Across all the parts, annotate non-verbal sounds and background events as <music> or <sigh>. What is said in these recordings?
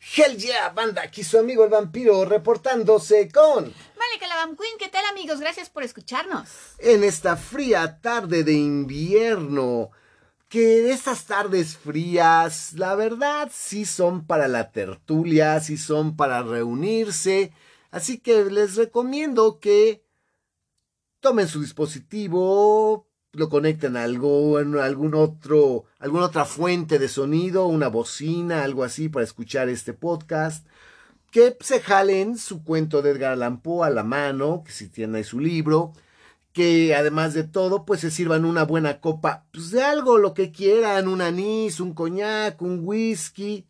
Hell yeah, banda, aquí su amigo el vampiro reportándose con... Malika la Queen, ¿qué tal amigos? Gracias por escucharnos. En esta fría tarde de invierno, que estas tardes frías, la verdad, sí son para la tertulia, sí son para reunirse, así que les recomiendo que tomen su dispositivo, lo conecten a algo, algún otro, alguna otra fuente de sonido, una bocina, algo así para escuchar este podcast. Que se jalen su cuento de Edgar Allan Poe a la mano, que si tienen ahí su libro, que además de todo, pues se sirvan una buena copa, pues de algo, lo que quieran, un anís, un coñac, un whisky,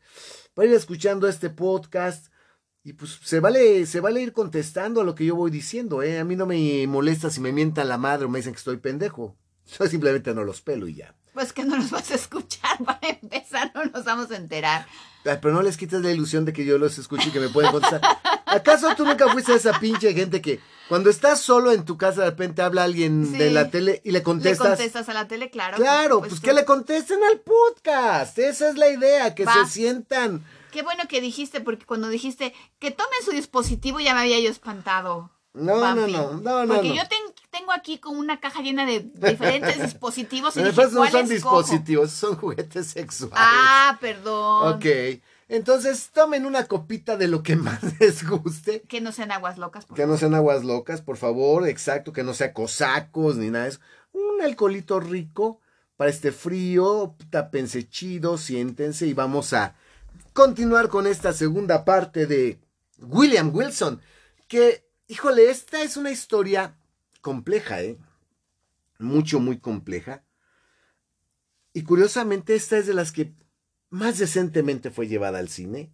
para ir escuchando este podcast. Y pues se vale, se vale ir contestando a lo que yo voy diciendo, ¿eh? A mí no me molesta si me mientan la madre o me dicen que estoy pendejo. <laughs> Yo simplemente no los pelo y ya. Pues que no los vas a escuchar <laughs> para empezar, no nos vamos a enterar. pero no les quites la ilusión de que yo los escuche y que me pueden contestar. ¿Acaso tú nunca fuiste esa pinche gente que cuando estás solo en tu casa de repente habla alguien de la tele y le contestas? Le contestas a la tele, claro. Claro, pues, que le contesten al podcast. Esa es la idea, que se sientan. Qué bueno que dijiste, porque cuando dijiste que tomen su dispositivo ya me había yo espantado. No, no, no, no, no, Porque yo tengo aquí como una caja llena de <laughs> diferentes dispositivos. Y dije, no son dispositivos, son juguetes sexuales. Ah, perdón. Ok. Entonces, tomen una copita de lo que <laughs> más les guste. Que no sean aguas locas, por Que no sean aguas locas, por favor. Exacto, que no sea cosacos ni nada de eso. Un alcoholito rico para este frío. Tápense chido, siéntense y vamos a continuar con esta segunda parte de William Wilson. Que Híjole, esta es una historia compleja, ¿eh? Mucho, muy compleja. Y curiosamente, esta es de las que más decentemente fue llevada al cine.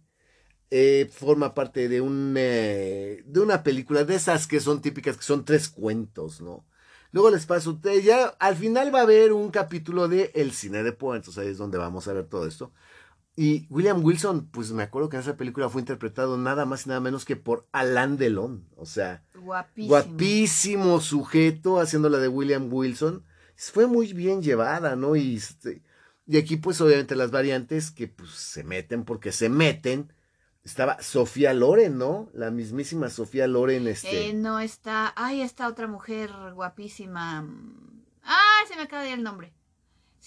Eh, forma parte de, un, eh, de una película de esas que son típicas, que son tres cuentos, ¿no? Luego les paso, ya al final va a haber un capítulo de El cine de Poe, entonces ahí es donde vamos a ver todo esto. Y William Wilson, pues me acuerdo que en esa película fue interpretado nada más y nada menos que por Alain Delon. O sea, guapísimo, guapísimo sujeto haciendo la de William Wilson. Fue muy bien llevada, ¿no? Y, este, y aquí, pues obviamente las variantes que pues se meten porque se meten. Estaba Sofía Loren, ¿no? La mismísima Sofía Loren. Este... Eh, no está. Ay, esta otra mujer guapísima. Ah, se me acaba de ir el nombre.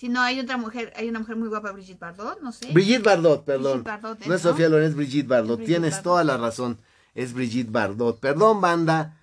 Si no, hay otra mujer, hay una mujer muy guapa, Brigitte Bardot, no sé. Brigitte Bardot, perdón. no es Sofía Loren, es Brigitte Bardot. Tienes toda la razón. Es Brigitte Bardot. Perdón, banda.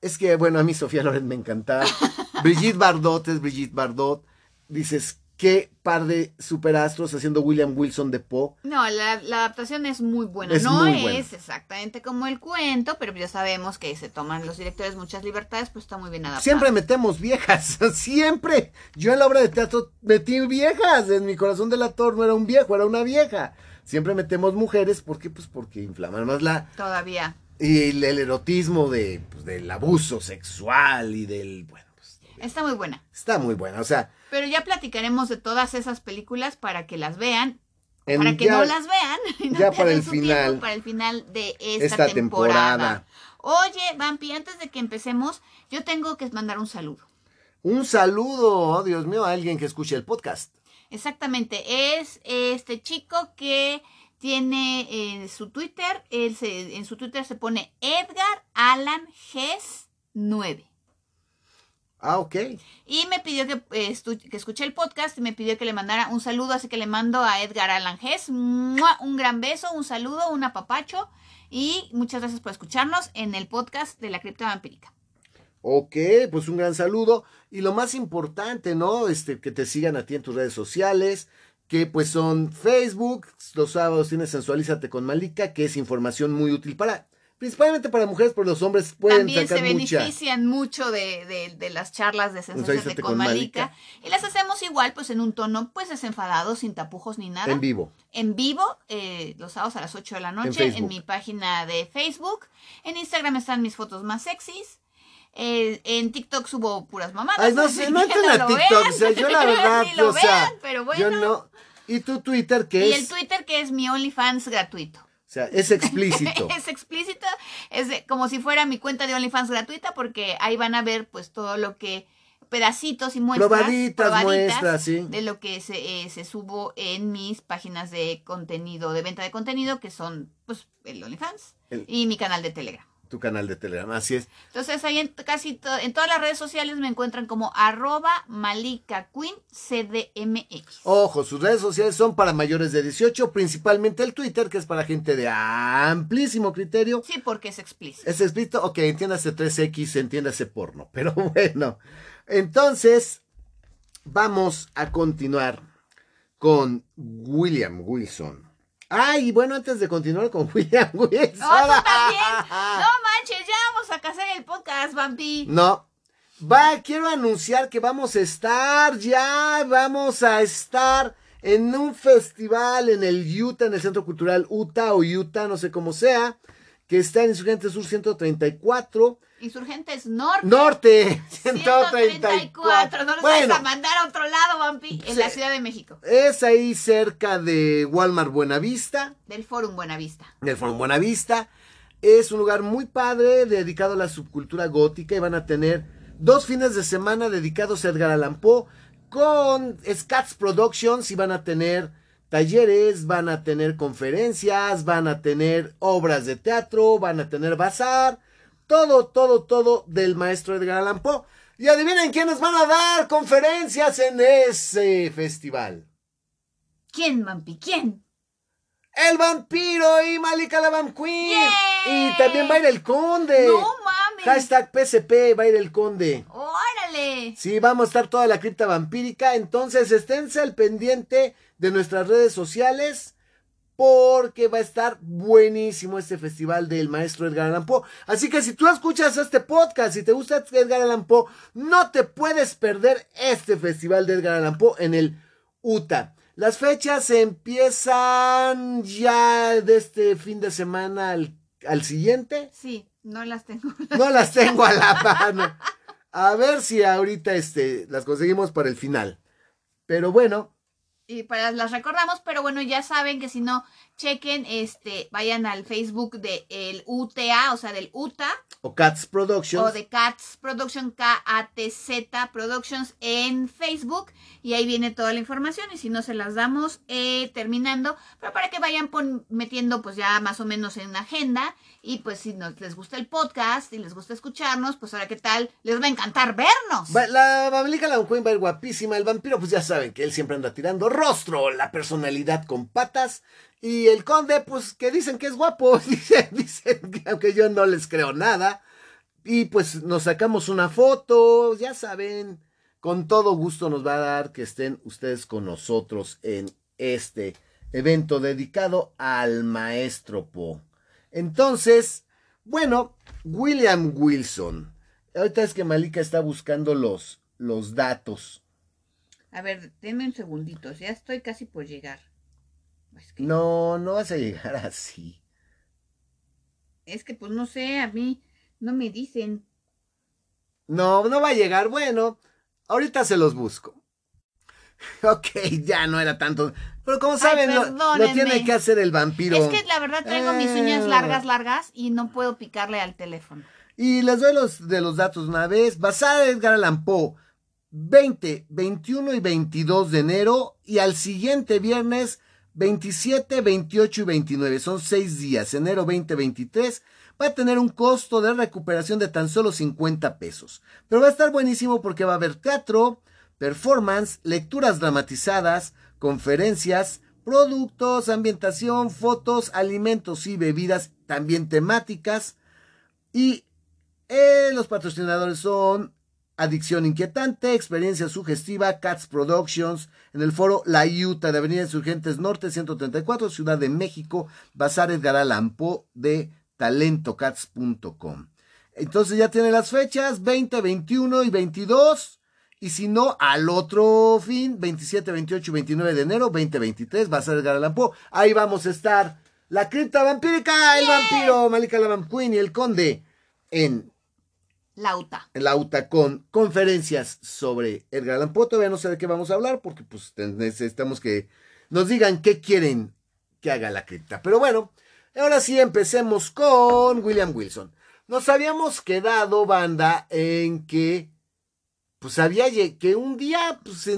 Es que, bueno, a mí Sofía Loren me encantaba. <laughs> Brigitte Bardot es Brigitte Bardot. Dices, qué par de superastros haciendo William Wilson de Poe. No, la, adaptación es muy buena. no es exactamente como el cuento, pero ya sabemos que se toman los directores muchas libertades, pues está muy bien adaptado. Siempre metemos viejas, <laughs> siempre. Yo en la obra de teatro metí viejas. En mi corazón del actor no era un viejo, era una vieja. Siempre metemos mujeres, ¿por qué? Pues porque inflaman más la... Todavía. Y el, erotismo de, pues, del abuso sexual y del... Bueno, pues, Está muy buena. Está muy buena, o sea pero ya platicaremos de todas esas películas para que las vean. para que no las vean. <laughs> ya para el final. Para el final de esta, temporada. Oye, Vampi, antes de que empecemos, yo tengo que mandar un saludo. Un saludo, oh, Dios mío, a alguien que escuche el podcast. Exactamente, es este chico que tiene en su Twitter, él en su Twitter se pone Edgar Alan Gess 9. Ah, ok. Y me pidió que, eh, que escuché el podcast y me pidió que le mandara un saludo, así que le mando a Edgar Alangés un gran beso, un saludo, un apapacho y muchas gracias por escucharnos en el podcast de la cripta vampírica. Ok, pues un gran saludo. Y lo más importante, ¿no? Este, que te sigan a ti en tus redes sociales, que pues son Facebook, los sábados tienes Sensualízate con Malika, que es información muy útil para principalmente para mujeres, pero los hombres pueden También se benefician mucho de, de, las charlas de sensaciones de con, Malika. Y las hacemos igual, pues en un tono, pues desenfadado, sin tapujos ni nada. En vivo. En vivo, eh, los sábados a las 8 de la noche, en, mi página de Facebook. En Instagram están mis fotos más sexys. Eh, en TikTok subo puras mamadas. Ay, no sé, no entran a TikTok. O sea, yo la <laughs> verdad, o sea, pero bueno. Yo no. ¿Y tu Twitter qué es? Y el Twitter que es mi OnlyFans gratuito. Sea, es explícito. <laughs> es explícito, es como si fuera mi cuenta de OnlyFans gratuita porque ahí van a ver pues todo lo que pedacitos y muestras. Probaditas, probaditas muestras, sí. De lo que se, eh, se subo en mis páginas de contenido, de venta de contenido, que son, pues, el OnlyFans El- y mi canal de Telegram. Tu canal de Telegram, así es. Entonces ahí en casi to- en todas las redes sociales me encuentran como arroba malika queen cdmx. Ojo, sus redes sociales son para mayores de 18, principalmente el Twitter, que es para gente de amplísimo criterio. Sí, porque es explícito. Es escrito, ok, entiéndase 3X, entiéndase porno. <laughs> Pero bueno, entonces vamos a continuar con William Wilson. Ay, bueno, antes de continuar con <laughs> William Wilson. No, tú también. <laughs> No manches, ya vamos a casar el podcast, Vampi. No. Va, quiero anunciar que vamos a estar ya, vamos a estar en un festival en el Utah, en el Centro Cultural Utah o Utah, no sé cómo sea, que está en Insurgente Sur 134, Insurgentes Norte. Norte <laughs> 134. 134. No nos Bueno, vas a mandar a otro lado, Vampi. En la Ciudad de México. es ahí cerca de Walmart Buenavista, Del Forum Buenavista. del Forum Buenavista. Es un lugar muy padre dedicado a la subcultura gótica y van a tener dos fines de semana dedicados a Edgar Allan Poe con Scats Productions y van a tener talleres, van a tener conferencias, van a tener obras de teatro, van a tener bazar, todo, todo, todo del maestro Edgar Allan Poe. Y adivinen quiénes van a dar conferencias en ese festival. ¿Quién, Vampi? ¿Quién? El vampiro y Malika la Vamp Queen. ¡Yay! Y también va a ir el conde. No mames. Hashtag PSP va a ir el conde. Órale. Sí, vamos a estar toda la cripta vampírica. Entonces, esténse al pendiente de nuestras redes sociales. Porque va a estar buenísimo este festival del maestro Edgar Allan Poe. Así que si tú escuchas este podcast y te gusta Edgar Allan Poe, no te puedes perder este festival de Edgar Allan Poe en el UTA. Las fechas empiezan ya de este fin de semana al, al siguiente. Sí, no las tengo. No las tengo a la mano. A ver si ahorita este, las conseguimos para el final. Pero bueno, Y para las recordamos, pero bueno, ya saben que si no, chequen, este, vayan al Facebook de el UTA, o sea, del UTA, o Cats Productions. o de Cats Production, K-A-T-Z Productions en Facebook, y ahí viene toda la información, y si no se las damos eh, terminando, pero para que vayan pon- metiendo pues ya más o menos en agenda, y pues si les gusta el podcast y les gusta escucharnos, pues ahora qué tal, les va a encantar vernos. La Babelica la Queen va a ir guapísima. El vampiro, pues ya saben que él siempre anda tirando rostro, la personalidad con patas. Y el conde, pues que dicen que es guapo. <laughs> Dicen, dicen que aunque yo no les creo nada. Y pues nos sacamos una foto, ya saben. Con todo gusto nos va a dar que estén ustedes con nosotros en este evento dedicado al maestro Poe. Entonces, bueno, William Wilson. Ahorita es que Malika está buscando los, los datos. A ver, denme un segundito, ya estoy casi por llegar. Que, No, no vas a llegar <laughs> así. es que pues no sé, a mí no me dicen. No, no va a llegar. Bueno, ahorita se los busco. <laughs> Ok, ya no era tanto. Pero como saben, lo, lo tiene que hacer el vampiro. Es que la verdad traigo mis uñas Eh. largas, largas y no puedo picarle al teléfono. Y les doy los de los datos una vez. Basada en Edgar Allan Poe, 20, 21 y 22 de enero. Y al siguiente viernes, 27, 28 y 29. Son seis días. Enero 2023 va a tener un costo de recuperación de tan solo 50 pesos. Pero va a estar buenísimo porque va a haber teatro, performance, lecturas dramatizadas, conferencias, productos, ambientación, fotos, alimentos y bebidas también temáticas. Y eh, los patrocinadores son Adicción Inquietante, Experiencia Sugestiva, Cats Productions, en el foro La Utah de Avenida Insurgentes Norte 134, Ciudad de México, Bazar Edgar Allan Poe de talentocats.com. Entonces ya tiene las fechas, 20, 21 y 22. Y si no, al otro fin, 27, 28 y 29 de enero, 2023, Bazar Edgar Allan Poe. Ahí vamos a estar. La cripta vampírica, el vampiro, Malika la Vamp Queen y el conde en Lauta. en la UTA con conferencias sobre Edgar Allan Poe. Todavía no sé de qué vamos a hablar porque pues necesitamos que nos digan qué quieren que haga la cripta. Pero bueno, ahora sí empecemos con William Wilson. Nos habíamos quedado, banda, en que pues había que un día pues,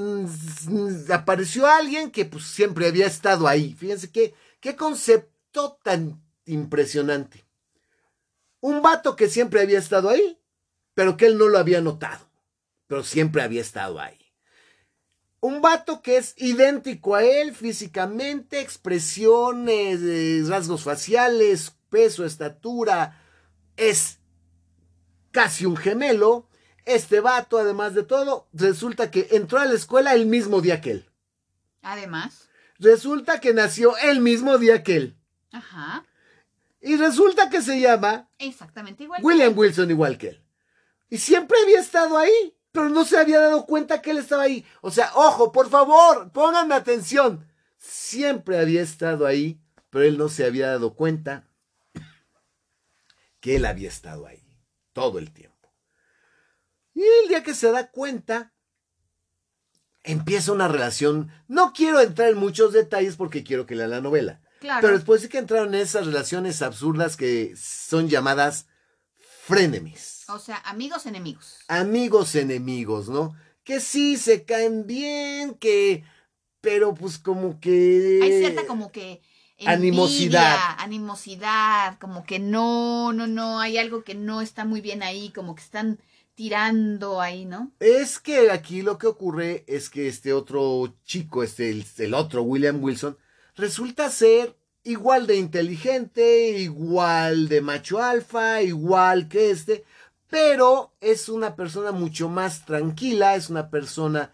apareció alguien que pues siempre había estado ahí. Fíjense qué, qué concepto tan impresionante. Un vato que siempre había estado ahí, pero que él no lo había notado, pero siempre había estado ahí. Un vato que es idéntico a él físicamente, expresiones, rasgos faciales, peso, estatura, es casi un gemelo. Este vato, además de todo, resulta que entró a la escuela el mismo día que él. Además. Resulta que nació el mismo día que él. Ajá. Y resulta que se llama... Exactamente igual. William Wilson igual que él. Y siempre había estado ahí, pero no se había dado cuenta que él estaba ahí. O sea, ojo, por favor, pónganme atención. Siempre había estado ahí, pero él no se había dado cuenta que él había estado ahí todo el tiempo. Y el día que se da cuenta, empieza una relación. No quiero entrar en muchos detalles porque quiero que lea la novela. Pero después sí que entraron en esas relaciones absurdas que son llamadas frenemies. O sea, amigos enemigos. Amigos enemigos, ¿no? Que sí se caen bien, que. Pero pues como que. Hay cierta como que. animosidad. Animosidad, como que no, no, no, hay algo que no está muy bien ahí, como que están tirando ahí, ¿no? Es que aquí lo que ocurre es que este otro chico, este, el otro William Wilson, resulta ser igual de inteligente, igual de macho alfa, igual que este, pero es una persona mucho más tranquila, es una persona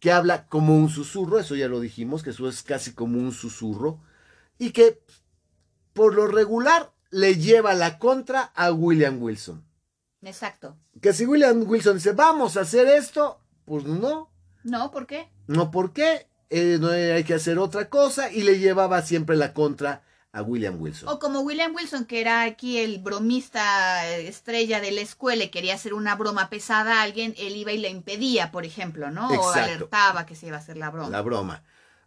que habla como un susurro, eso ya lo dijimos, que eso es casi como un susurro, y que por lo regular le lleva la contra a William Wilson. Exacto. Que si William Wilson dice, vamos a hacer esto, pues no. No, ¿por qué? No, ¿por qué? Eh, no hay que hacer otra cosa y le llevaba siempre la contra a William Wilson. O como William Wilson, que era aquí el bromista estrella de la escuela y quería hacer una broma pesada a alguien, él iba y le impedía, por ejemplo, ¿no? O alertaba que se iba a hacer la broma. La broma.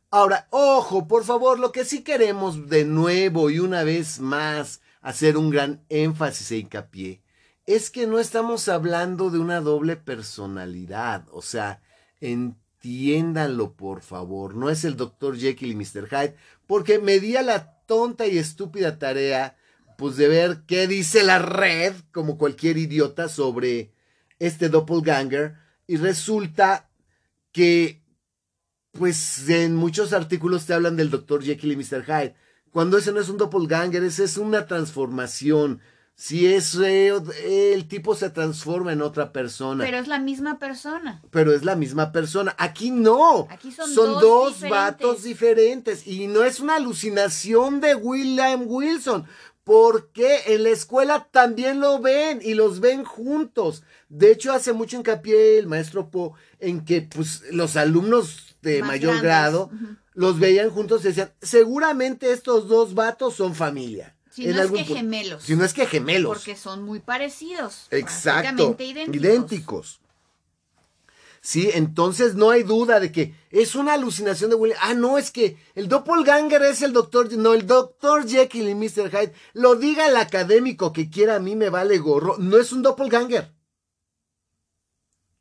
Ahora, ojo, por favor, lo que sí queremos de nuevo y una vez más hacer un gran énfasis e hincapié es que no estamos hablando de una doble personalidad, o sea, en entiéndanlo, por favor. No es el Dr. Jekyll y Mr. Hyde, porque me di a la tonta y estúpida tarea, pues de ver qué dice la red, como cualquier idiota, sobre este doppelganger, y resulta que, pues en muchos artículos te hablan del Dr. Jekyll y Mr. Hyde, cuando ese no es un doppelganger, ese es una transformación si es el tipo se transforma en otra persona. Pero es la misma persona. Pero es la misma persona. Aquí no. Aquí son, dos, vatos diferentes. Y no es una alucinación de William Wilson. Porque en la escuela también lo ven y los ven juntos. De hecho, hace mucho hincapié el maestro Po en que pues, los alumnos de mayor grado los veían juntos y decían, seguramente estos dos vatos son familia. Si no es que gemelos. Si no es que gemelos. Porque son muy parecidos. Exacto. Idénticos. idénticos. Sí, entonces no hay duda de que es una alucinación de William. Ah, no, es que el doppelganger es el doctor. No, el doctor Jekyll y Mr. Hyde. Lo diga el académico que quiera, a mí me vale gorro. No es un doppelganger.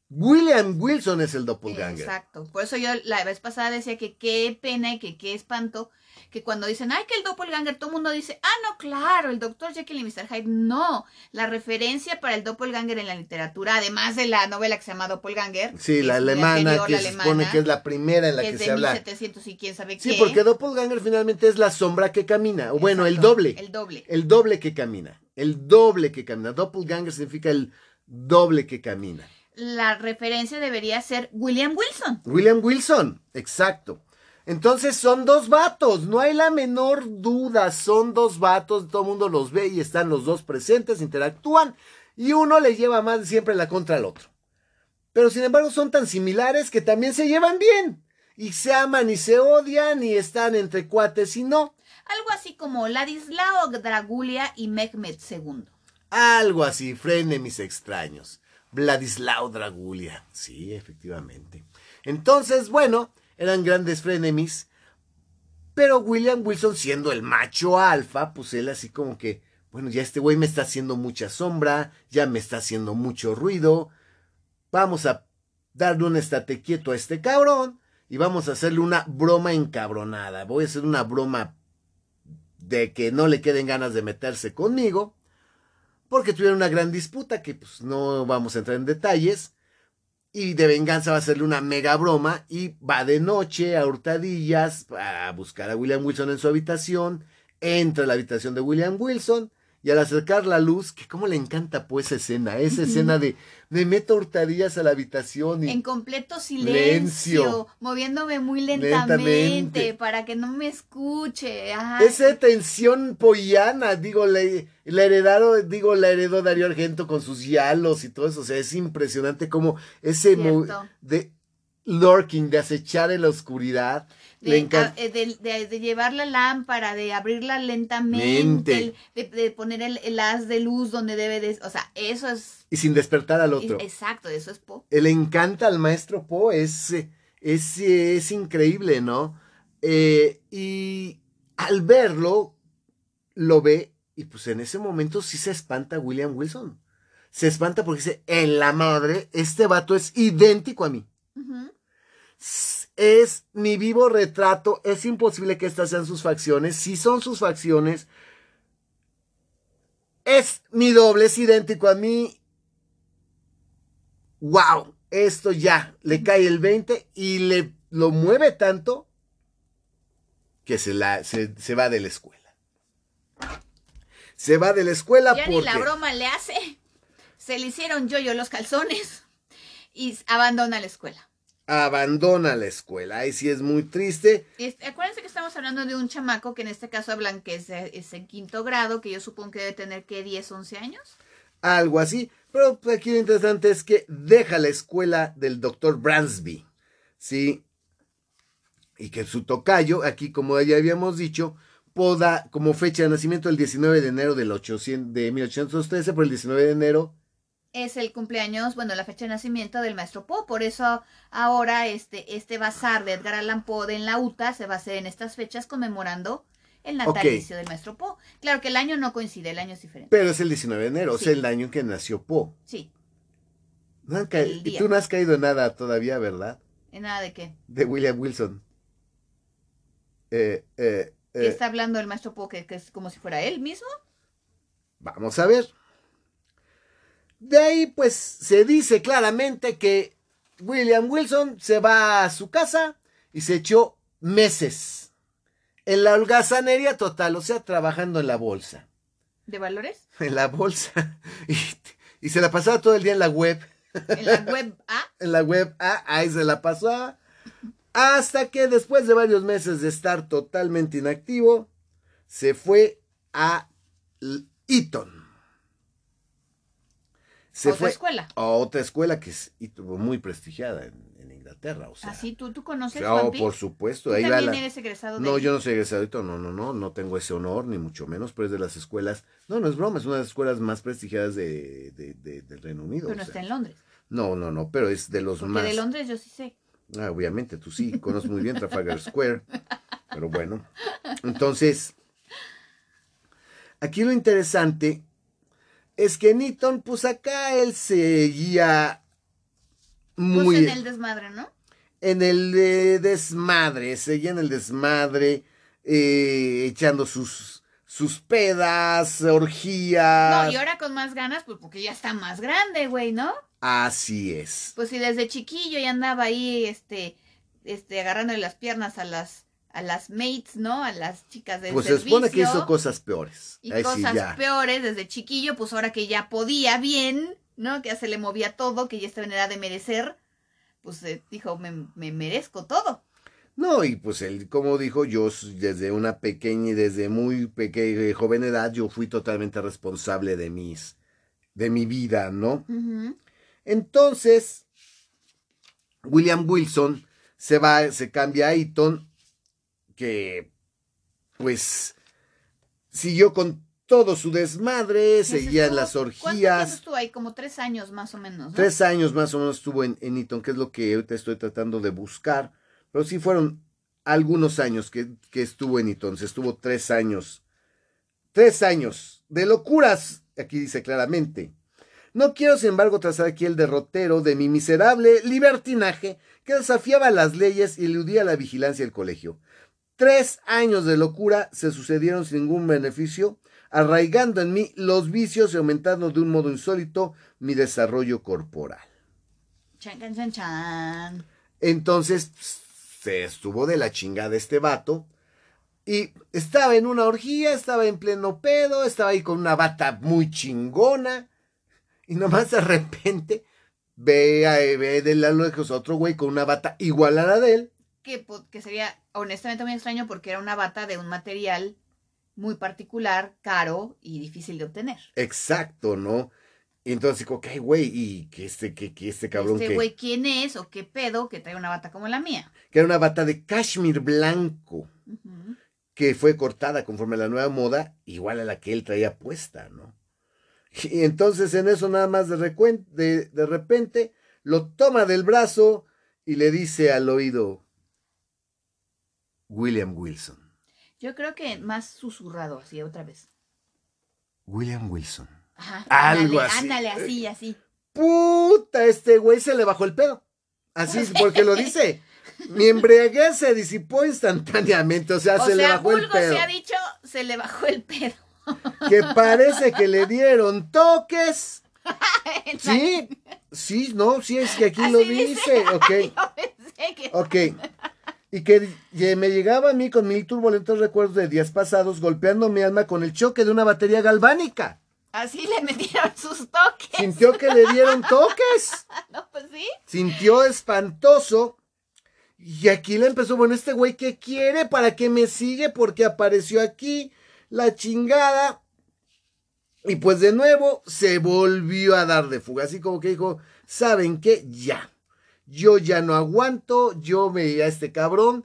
William Wilson es el doppelganger. Exacto. Por eso yo la vez pasada decía que qué pena y que qué espanto que cuando dicen, ay, que el doppelganger, todo el mundo dice, ah, no, claro, el doctor Jekyll y Mr. Hyde. No, la referencia para el doppelganger en la literatura, además de la novela que se llama Doppelganger. Sí, la alemana, que se supone que es la primera en la que, se habla. 1700 y quién sabe qué. Sí, porque doppelganger finalmente es la sombra que camina, o bueno, el doble. El doble. El doble que camina, el doble que camina. Doppelganger significa el doble que camina. La referencia debería ser William Wilson. William Wilson, exacto. Entonces son dos vatos, no hay la menor duda, son dos vatos, todo el mundo los ve y están los dos presentes, interactúan y uno le lleva más siempre la contra al otro. Pero sin embargo son tan similares que también se llevan bien y se aman y se odian y están entre cuates y no. Algo así como Ladislao Dragulia y Mehmet II. Algo así, frene mis extraños. Vladislao Dragulia, sí, efectivamente. Entonces, bueno, eran grandes frenemies. Pero William Wilson, siendo el macho alfa, pues él así como que, bueno, ya este güey me está haciendo mucha sombra, ya me está haciendo mucho ruido, vamos a darle un estate quieto a este cabrón y vamos a hacerle una broma encabronada. Voy a hacer una broma de que no le queden ganas de meterse conmigo, porque tuvieron una gran disputa que pues no vamos a entrar en detalles. Y de venganza va a hacerle una mega broma y va de noche a hurtadillas a buscar a William Wilson en su habitación. Entra a la habitación de William Wilson y al acercar la luz, que cómo le encanta pues esa escena, esa escena de, de meto hurtadillas a la habitación y En completo silencio, moviéndome muy lentamente, Lentamente. para que no me escuche. Ajá. esa tensión pollana, digo, la, la heredaron, digo, la heredó Darío Argento con sus yalos y todo eso, o sea, es impresionante como ese de lurking, de acechar en la oscuridad, de, eh, de- de- de llevar la lámpara, de abrirla lentamente, el- de, poner el, el haz de luz donde debe de... O sea, eso es... y sin despertar al otro. Exacto, eso es Po. Le encanta al maestro Poe, es, es, es increíble, ¿no? Eh, y al verlo, lo ve y pues en ese momento sí se espanta William Wilson. Se espanta porque dice, en la madre, este vato es idéntico a mí. Ujú. Es mi vivo retrato, es imposible que estas sean sus facciones. Si son sus facciones, es mi doble, es idéntico a mí. ¡Wow! Esto ya le cae el 20 y le lo mueve tanto que se, la, se, se va de la escuela. Se va de la escuela Ya porque ni la broma le hace. Se le hicieron yo-yo los calzones y abandona la escuela. Abandona la escuela. Ahí sí es muy triste. Este, acuérdense que estamos hablando de un chamaco que en este caso hablan que es, es en quinto grado, que yo supongo que debe tener que 10, 11 años. algo así. Pero pues, aquí lo interesante es que deja la escuela del doctor Bransby, ¿sí? Y que su tocayo, aquí como ya habíamos dicho, poda como fecha de nacimiento el 19 de enero del 800, de 1813, por el 19 de enero. Es el cumpleaños, bueno, la fecha de nacimiento del maestro Poe. Por eso ahora este, este bazar de Edgar Allan Poe en la UTA se va a hacer en estas fechas conmemorando el natalicio del maestro Poe. Claro que el año no coincide, el año es diferente. Pero es el 19 de enero, Sí. es el año en que nació Poe. Sí, No han y tú no has caído en nada todavía, ¿verdad? en nada de qué. De William Wilson. Eh, eh, ¿Qué eh, está hablando el maestro Poe? ¿Que, que es como si fuera él mismo? Vamos a ver. De ahí, pues, se dice claramente que William Wilson se va a su casa y se echó meses en la holgazanería total, o sea, trabajando en la bolsa. ¿De valores? <laughs> En la bolsa. <laughs> Y, y se la pasaba todo el día en la web. En la web A. <laughs> En la web, ah, ahí se la pasaba. Hasta que después de varios meses de estar totalmente inactivo, se fue a Eton. Se otra fue escuela. a otra escuela que es muy prestigiada en, en Inglaterra. O sea, Así tú, tú conoces, oh, Juanpi? por supuesto. ¿Tú Ahí también la- eres egresado de No, ahí? yo no soy Eton, no, no, no, no tengo ese honor, ni mucho menos, pero es de las escuelas. No, no es broma, es una de las escuelas más prestigiadas de, de- de- del Reino Unido. Pero no o sea. está en Londres. No, no, no, pero es de los Porque más. de Londres yo sí sé. Ah, obviamente, tú sí, conoces muy bien Trafalgar Square. Pero bueno. Entonces, aquí lo interesante es que Newton, pues acá él seguía muy Pues en el desmadre, ¿no? en el eh, desmadre, seguía en el desmadre, eh, echando sus, sus pedas, orgías. No, y ahora con más ganas, pues porque ya está más grande, güey, ¿no? Así es. Pues si desde chiquillo ya andaba ahí, este, este, agarrándole las piernas a las, a las mates, ¿no? A las chicas del Pues se supone que hizo cosas peores. y Ahí cosas peores desde chiquillo, pues ahora que ya podía bien, ¿no? Que ya se le movía todo, que ya estaba en edad de merecer, pues eh, dijo, me, me merezco todo. No, y pues él, como dijo, yo desde una pequeña y desde muy pequeña, joven edad, yo fui totalmente responsable de mis, de mi vida, ¿no? Entonces, William Wilson se va, se cambia a Eton, que pues siguió con todo su desmadre, Ese seguía en estuvo- las ¿Cuánto tiempo orgías. estuvo ahí? Como tres años más o menos, ¿no? Tres años más o menos estuvo en, en Eton, que es lo que ahorita estoy tratando de buscar. Pero sí fueron algunos años que, que estuvo en Eton. Se estuvo tres años. Tres años de locuras, aquí dice claramente. No quiero, sin embargo, trazar aquí el derrotero de mi miserable libertinaje que desafiaba las leyes y eludía la vigilancia del colegio. Tres años de locura se sucedieron sin ningún beneficio, arraigando en mí los vicios y aumentando de un modo insólito mi desarrollo corporal. Chan, chan, chan. Entonces se estuvo de la chingada este vato. Y estaba en una orgía, estaba en pleno pedo, estaba ahí con una bata muy chingona. Y nomás de repente ve, a, ve de la lejos otro güey con una bata igual a la de él. Que, sería honestamente muy extraño porque era una bata de un material muy particular, caro y difícil de obtener. Exacto, ¿no? Y entonces digo, ¿qué güey? Y que este, que, que este cabrón este güey, ¿quién es o qué pedo que trae una bata como la mía? que era una bata de cashmere blanco. Que fue cortada conforme a la nueva moda, igual a la que él traía puesta, ¿no? Y entonces en eso nada más de, recuen- de, de repente lo toma del brazo y le dice al oído, William Wilson, Yo creo que más susurrado, así otra vez. William Wilson. Ajá, Algo ándale, así. Ándale, así, así. Puta, este güey se le bajó el pedo. Así es <laughs> porque lo dice. Mi embriaguez se disipó instantáneamente, o sea, O se le sea, bajó el vulgo pedo. se ha dicho, se le bajó el pedo. <laughs> Que parece que le dieron toques. <laughs> Sí, sí, no, sí, es que aquí Así lo dice. dice, ok, Yo pensé que... ok. Y que me llegaba a mí con mil turbulentos recuerdos de días pasados golpeando mi alma con el choque de una batería galvánica. Así le metieron sus toques. Sintió que le dieron toques, <laughs> No, pues sí. sintió espantoso. Y aquí le empezó, bueno, este güey que quiere, ¿para qué me sigue? Porque apareció aquí la chingada. Y pues de nuevo se volvió a dar de fuga, así como que dijo, ¿saben qué? Ya. Yo ya no aguanto, yo me a este cabrón.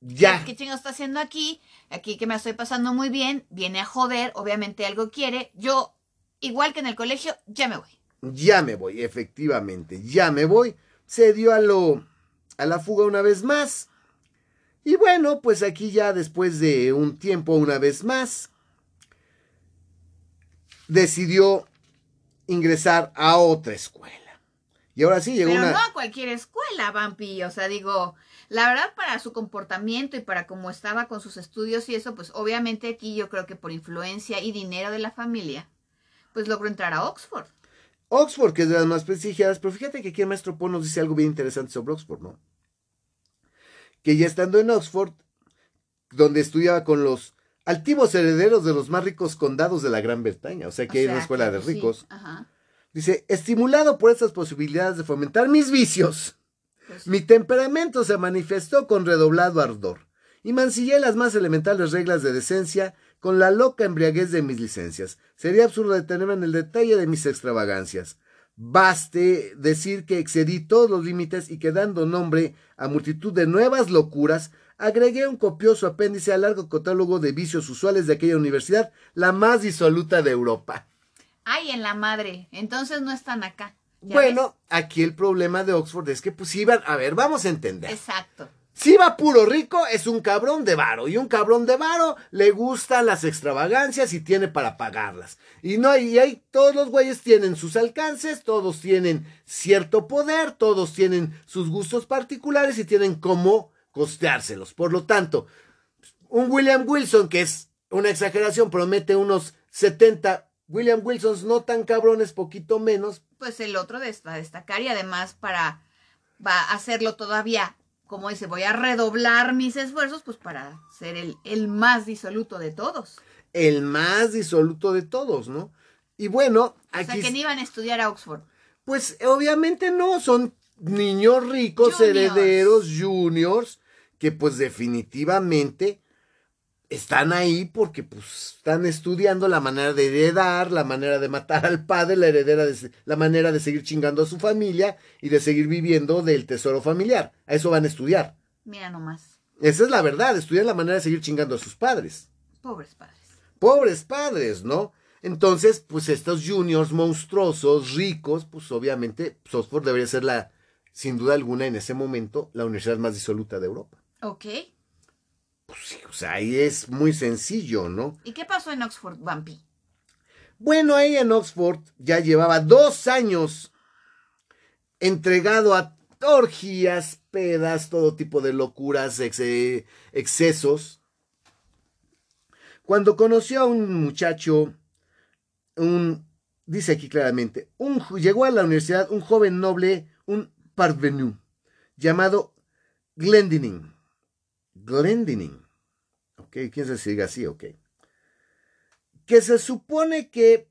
Ya. ¿Qué chingo está haciendo aquí? Aquí que me estoy pasando muy bien, viene a joder, obviamente algo quiere. Yo, igual que en el colegio, ya me voy. Ya me voy, efectivamente, ya me voy. Se dio a lo a la fuga una vez más. Y bueno, pues aquí ya después de un tiempo una vez más decidió ingresar a otra escuela. Y ahora sí llegó Pero una no a cualquier escuela, Vampi. O sea, digo, la verdad para su comportamiento y para cómo estaba con sus estudios y eso, pues obviamente aquí yo creo que por influencia y dinero de la familia, pues logró entrar a Oxford. Oxford, que es de las más prestigiadas, pero fíjate que aquí el maestro Poe nos dice algo bien interesante sobre Oxford, ¿no? Que ya estando en Oxford, donde estudiaba con los altivos herederos de los más ricos condados de la Gran Bretaña, o sea que O hay una escuela que, de sí, ricos, Ajá. Dice, estimulado por estas posibilidades de fomentar mis vicios, Pues, mi temperamento se manifestó con redoblado ardor, y mancillé las más elementales reglas de decencia con la loca embriaguez de mis licencias. Sería absurdo detenerme en el detalle de mis extravagancias. Baste decir que excedí todos los límites y que dando nombre a multitud de nuevas locuras, agregué un copioso apéndice al largo catálogo de vicios usuales de aquella universidad, la más disoluta de Europa. Ay, en la madre. Entonces no están acá. ¿Ya Bueno, aquí el problema de Oxford es que pues iban, a ver, vamos a entender. Exacto. Si va puro rico, es un cabrón de varo. Y un cabrón de varo le gustan las extravagancias y tiene para pagarlas. Y no hay, y hay, todos los güeyes tienen sus alcances, todos tienen cierto poder, todos tienen sus gustos particulares y tienen cómo costeárselos. Por lo tanto, un William Wilson, que es una exageración, promete unos 70 William Wilsons no tan cabrones, poquito menos, Pues el otro de esta destacar y además para va a hacerlo todavía, como dice, voy a redoblar mis esfuerzos, pues para ser el, el más disoluto de todos. el más disoluto de todos, ¿no? Y bueno, O aquí... sea, que ni iban a estudiar a Oxford. Pues obviamente no, son niños ricos, Juniors. herederos, juniors, que pues definitivamente están ahí porque pues están estudiando la manera de heredar, la manera de matar al padre, la heredera de, la manera de seguir chingando a su familia y de seguir viviendo del tesoro familiar. A eso van a estudiar. Mira nomás, Esa es la verdad, estudian la manera de seguir chingando a sus padres. pobres padres. Pobres padres, ¿no? Entonces, pues estos juniors monstruosos, ricos, pues obviamente pues, Oxford debería ser la, sin duda alguna en ese momento, la universidad más disoluta de Europa. Ok. Pues sí, o sea, ahí es muy sencillo, ¿no? ¿Y qué pasó en Oxford, Bumpy? Bueno, ahí en Oxford ya llevaba dos años entregado a orgías, pedas, todo tipo de locuras, excesos. Cuando conoció a un muchacho, un, dice aquí claramente, un, llegó a la universidad un joven noble, un parvenu, llamado Glendinning. Glendinning. Ok, quién se sigue así, ok. Que se supone que,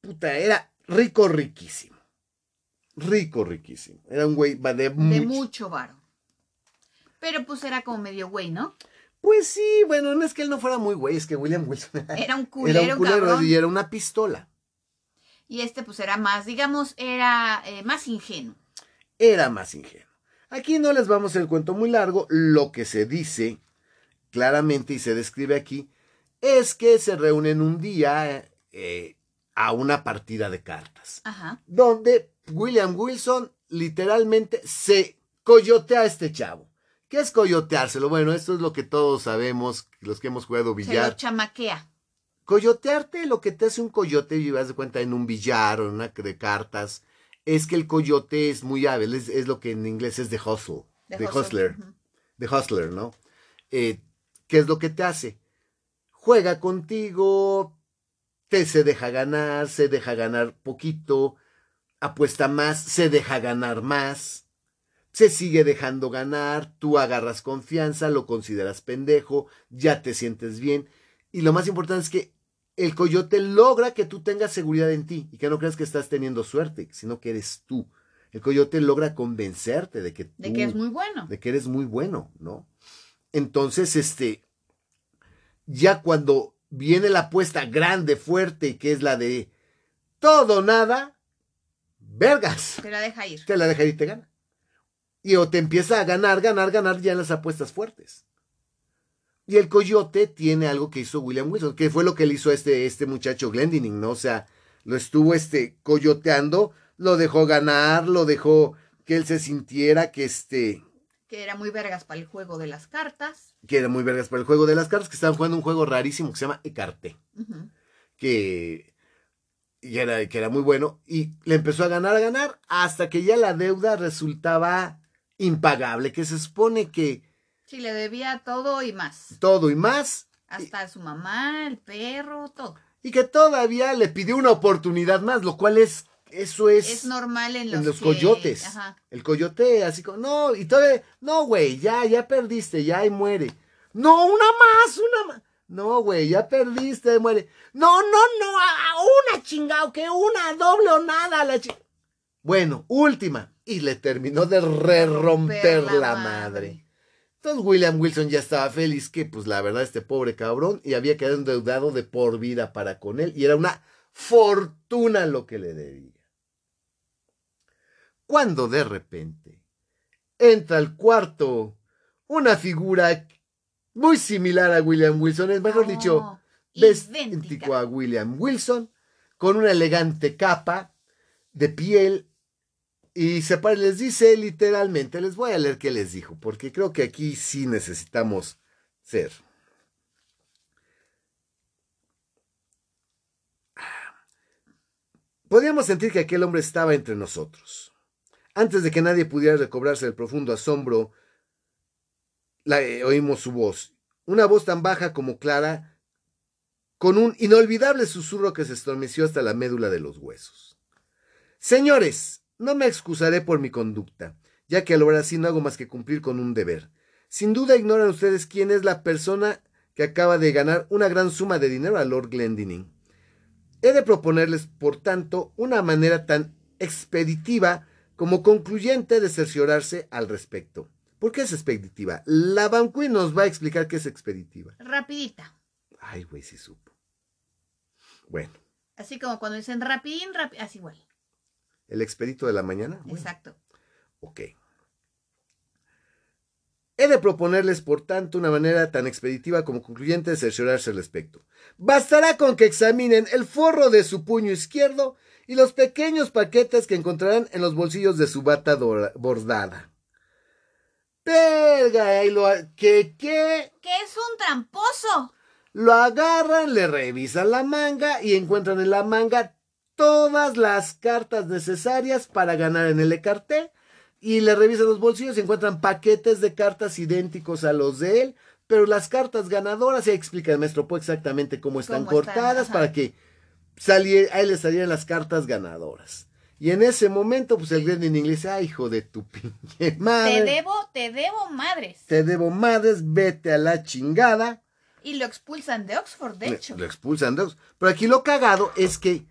puta, era rico, riquísimo. Rico, riquísimo. Era un güey de mucho, de mucho varo. Pero pues era como medio güey, ¿no? Pues sí, bueno, no es que él no fuera muy güey, es que William Wilson era un culero, <laughs> era un culero y era una pistola. Y este pues era más, digamos, era eh, más ingenuo. Era más ingenuo. Aquí no les vamos el cuento muy largo, lo que se dice claramente y se describe aquí es que se reúnen un día eh, a una partida de cartas, Ajá. donde William Wilson literalmente se coyotea a este chavo. ¿Qué es coyoteárselo? Bueno, esto es lo que todos sabemos, los que hemos jugado billar. Se lo chamaquea. Coyotearte, lo que te hace un coyote, y vas de cuenta en un billar o en una de cartas, es que el coyote es muy hábil, es, lo que en inglés es de hustle, de, hustler, de hustler, ¿no? Eh, ¿Qué es lo que te hace? Juega contigo, te se deja ganar, se deja ganar poquito, apuesta más, se deja ganar más se sigue dejando ganar, tú agarras confianza, lo consideras pendejo, ya te sientes bien. Y lo más importante es que el coyote logra que tú tengas seguridad en ti y que no creas que estás teniendo suerte, sino que eres tú. El coyote logra convencerte de que de que es muy bueno. De que eres muy bueno, ¿no? Entonces, este, ya cuando viene la apuesta grande, fuerte, que es la de todo nada, vergas. Te la deja ir. Te la deja ir y te gana. Y o te empieza a ganar, ganar, ganar ya en las apuestas fuertes. Y el coyote tiene algo que hizo William Wilson, que fue lo que le hizo este, este muchacho Glendinning, ¿no? O sea, lo estuvo este, coyoteando, lo dejó ganar, lo dejó que él se sintiera que este... Que era muy vergas para el juego de las cartas. Que era muy vergas para el juego de las cartas, que estaban jugando un juego rarísimo que se llama Ecarte. Que y era, que era muy bueno. Y le empezó a ganar, a ganar, hasta que ya la deuda resultaba impagable, que se supone que... Sí, le debía todo y más. Todo y más. Hasta su mamá, el perro, todo. Y que todavía le pidió una oportunidad más, lo cual es, eso es... Es normal en los, en los coyotes. El coyote, así como, no, y todavía, no, güey, ya, ya perdiste, ya y muere. No, una más, una más. No, güey, ya perdiste, muere. No, no, no, a una chingado, que una doble o nada, la Bueno, última y le terminó de re romper la, madre. Entonces William Wilson ya estaba feliz que, pues la verdad, este pobre cabrón y había quedado endeudado de por vida para con él y era una fortuna lo que le debía. Cuando de repente entra al cuarto una figura muy similar a William Wilson, es mejor dicho, idéntico a William Wilson, con una elegante capa de piel y se les dice literalmente, les voy a leer qué les dijo, porque creo que aquí sí necesitamos ser. Podíamos sentir que aquel hombre estaba entre nosotros. Antes de que nadie pudiera recobrarse del profundo asombro, eh, oímos su voz, una voz tan baja como clara, con un inolvidable susurro que se estremeció hasta la médula de los huesos. Señores, no me excusaré por mi conducta, ya que al obrar así no hago más que cumplir con un deber. Sin duda ignoran ustedes quién es la persona que acaba de ganar una gran suma de dinero a Lord Glendinning. He de proponerles, por tanto, una manera tan expeditiva como concluyente de cerciorarse al respecto. ¿Por qué es expeditiva? La Banqui nos va a explicar qué es expeditiva. Rapidita. Ay, güey, sí supo. Bueno. Así como cuando dicen rapidín, así igual. ¿El expedito de la mañana? Exacto. Ok. He de proponerles, por tanto, una manera tan expeditiva como concluyente de cerciorarse al respecto. Bastará con que examinen el forro de su puño izquierdo y los pequeños paquetes que encontrarán en los bolsillos de su bata bordada. ¡Perga! ¿Qué, qué? ¿Qué es un tramposo? Lo agarran, le revisan la manga y encuentran en la manga todas las cartas necesarias para ganar en el Ecarté. Y le revisan los bolsillos y encuentran paquetes de cartas idénticos a los de él. Pero las cartas ganadoras, ya explica el maestro Po exactamente cómo están Cómo cortadas para que salie- a él le salieran las cartas ganadoras. Y en ese momento, pues el Gremlin inglés dice, ay, hijo de tu pinche madre. Te debo, te debo madres. Te debo madres, vete a la chingada. Y lo expulsan de Oxford, de hecho. Lo expulsan de Oxford. Pero aquí lo cagado es que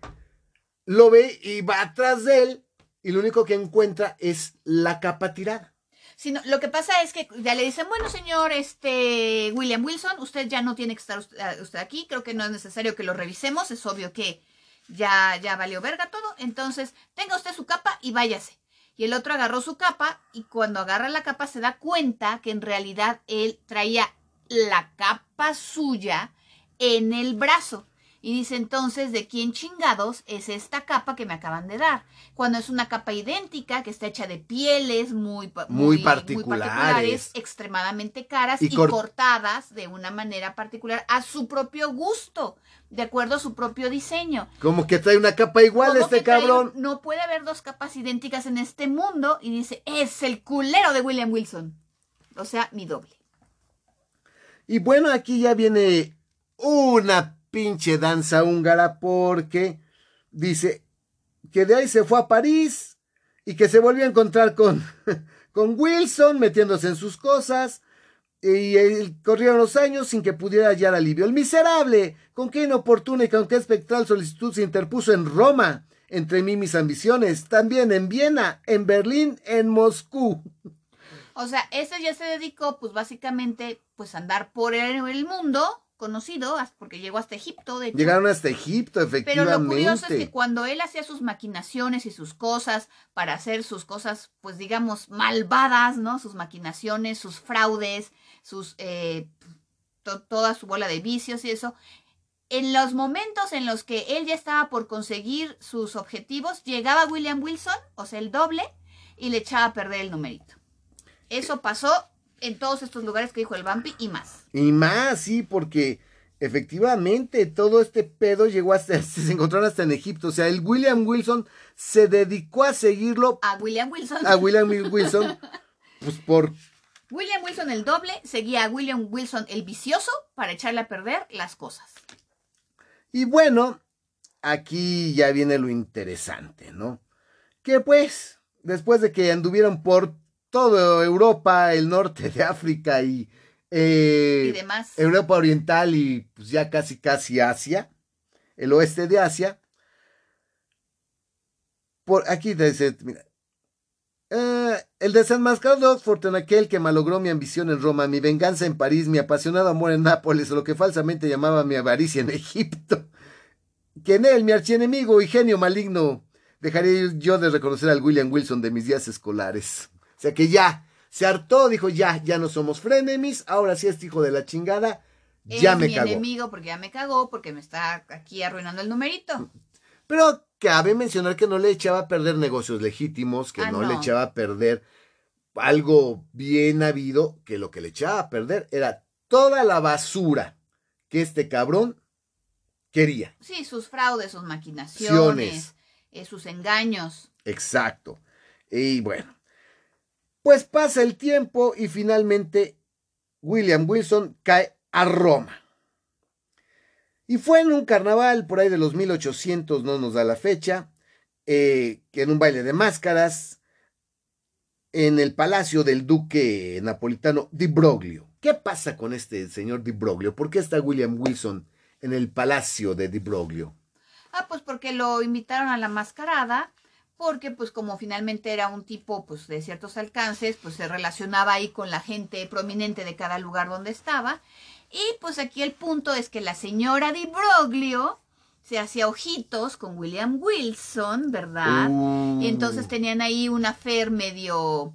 lo ve y va atrás de él y lo único que encuentra es la capa tirada. Sino, lo que pasa es que ya le dicen, bueno, señor este William Wilson, usted ya no tiene que estar usted, ah, usted aquí, creo que no es necesario que lo revisemos, es obvio que ya, ya valió verga todo, entonces tenga usted su capa y váyase. Y el otro agarró su capa y cuando agarra la capa se da cuenta que en realidad él traía la capa suya en el brazo. Y dice entonces, ¿de quién chingados es esta capa que me acaban de dar? Cuando es una capa idéntica, que está hecha de pieles muy, Muy particulares. extremadamente caras Y y, cor- cortadas de una manera particular a su propio gusto, de acuerdo a su propio diseño. Como que trae una capa igual ¿Cómo este cabrón. No puede haber dos capas idénticas en este mundo. Y dice, es el culero de William Wilson. O sea, mi doble. Y bueno, aquí ya viene una pinche danza húngara porque dice que de ahí se fue a París y que se volvió a encontrar con, <laughs> con Wilson metiéndose en sus cosas. Y eh, corrieron los años sin que pudiera hallar alivio. El miserable, con qué inoportuna y con qué espectral solicitud se interpuso en Roma, entre mí y mis ambiciones, también en Viena, en Berlín, en Moscú. O sea, ese ya se dedicó, pues básicamente, pues a andar por el mundo conocido, porque llegó hasta Egipto, de hecho. Llegaron hasta Egipto, Pero efectivamente. lo curioso es que cuando él hacía sus maquinaciones y sus cosas para hacer sus cosas, pues digamos, malvadas, ¿no? Sus maquinaciones, sus fraudes, sus eh, to- toda su bola de vicios y eso. En los momentos en los que él ya estaba por conseguir sus objetivos, llegaba William Wilson, o sea, el doble, y le echaba a perder el numerito. Eso pasó en todos estos lugares que dijo el Vampi y más. Y más, sí, porque efectivamente todo este pedo llegó hasta, <laughs> se encontraron hasta en Egipto. O sea, el William Wilson se dedicó a seguirlo A William Wilson. a William Wilson, <laughs> pues por, William Wilson el doble seguía a William Wilson el vicioso para echarle a perder las cosas. y bueno, aquí ya viene lo interesante, ¿no? Que pues, después de que anduvieron por toda Europa, el norte de África y, eh, y demás. Europa Oriental y pues ya casi casi Asia, el oeste de Asia. Por aquí dice, mira, eh, el desenmascarado de Oxford en aquel que malogró mi ambición en Roma, mi venganza en París, mi apasionado amor en Nápoles, o lo que falsamente llamaba mi avaricia en Egipto. Que en él, mi archienemigo y genio maligno, dejaré yo de reconocer al William Wilson de mis días escolares. O sea que ya, se hartó, dijo, ya, ya no somos frenemies, ahora sí este hijo de la chingada, ya me mi cagó. enemigo porque ya me cagó, porque me está aquí arruinando el numerito. Pero cabe mencionar que no le echaba a perder negocios legítimos, que Ah, no, le echaba a perder algo bien habido, que lo que le echaba a perder era toda la basura que este cabrón quería. Sí, sus fraudes, sus maquinaciones, eh, sus engaños. Exacto. Y bueno, pues pasa el tiempo y finalmente William Wilson cae a Roma. Y fue en un carnaval por ahí de los 1800, no nos da la fecha, eh, en un baile de máscaras en el palacio del duque napolitano Di Broglio. ¿Qué pasa con este señor Di Broglio? ¿Por qué está William Wilson en el palacio de Di Broglio? Ah, pues porque lo invitaron a la mascarada, porque pues como finalmente era un tipo pues de ciertos alcances, pues se relacionaba ahí con la gente prominente de cada lugar donde estaba. Y pues aquí el punto es que la señora Di Broglio se hacía ojitos con William Wilson, ¿verdad? Uh. Y entonces tenían ahí un affair medio,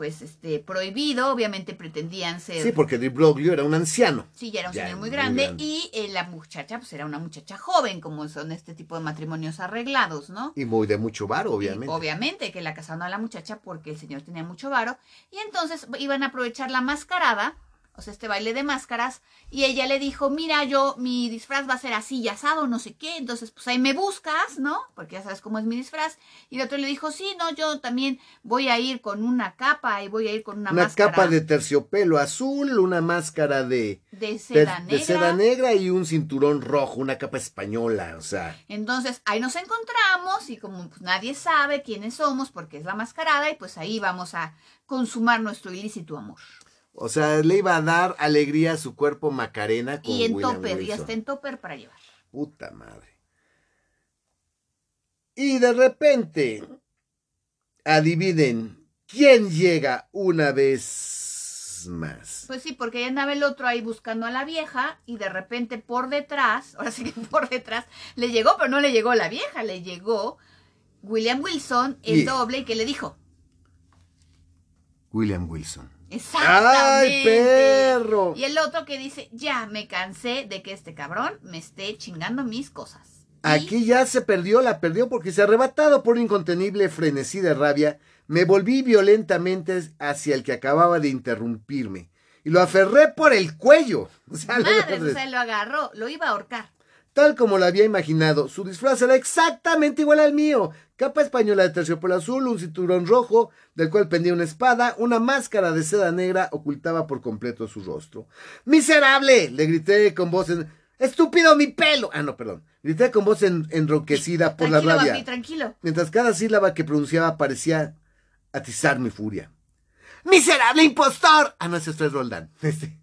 pues, este, prohibido. Obviamente pretendían ser... Sí, porque Di Broglio era un anciano. Sí, ya era un Ya, señor muy muy grande. Y eh, la muchacha, pues era una muchacha joven, como son este tipo de matrimonios arreglados, ¿no? Y muy de mucho varo, Y obviamente. obviamente que la casaron a la muchacha porque el señor tenía mucho varo. Y entonces iban a aprovechar la mascarada. O sea, este baile de máscaras, y ella le dijo, mira, yo, mi disfraz va a ser así y asado, no sé qué, entonces pues ahí me buscas, ¿no? Porque ya sabes cómo es mi disfraz. Y el otro le dijo, sí, no, yo también voy a ir con una capa y voy a ir con una, Una máscara. capa de terciopelo azul, una máscara de, de de, seda de negra. seda negra y un cinturón rojo, una capa española, o sea. Entonces ahí nos encontramos y como pues, nadie sabe quiénes somos porque es la mascarada y pues ahí vamos a consumar nuestro ilícito amor. O sea, le iba a dar alegría a su cuerpo Macarena con Y en William topper, y hasta en topper para llevar. Puta madre. Y de repente, adivinen, ¿quién llega una vez más? Pues sí, porque ya andaba el otro ahí buscando a la vieja y de repente por detrás, <laughs> ahora sí que por detrás, le llegó, pero no le llegó la vieja, le llegó William Wilson, el Y- doble, y que le dijo, William Wilson. Exactamente. ¡Ay, perro! Y el otro que dice, ya me cansé de que este cabrón me esté chingando mis cosas. Y- Aquí ya se perdió, la perdió porque se arrebatado por un incontenible frenesí de rabia, me volví violentamente hacia el que acababa de interrumpirme y lo aferré por el cuello. <laughs> O sea, lo- Madres, o sea, lo agarró, lo iba a ahorcar. Tal como lo había imaginado, su disfraz era exactamente igual al mío. Capa española de terciopelo azul, un cinturón rojo, del cual pendía una espada, una máscara de seda negra ocultaba por completo su rostro. ¡Miserable! le grité con voz en... ¡Estúpido mi pelo! Ah, no, perdón. Grité con voz en- enronquecida por la rabia, papi, tranquilo. mientras cada sílaba que pronunciaba parecía atizar mi furia. ¡Miserable impostor! Ah, no, ese es Roldán. <laughs> Este.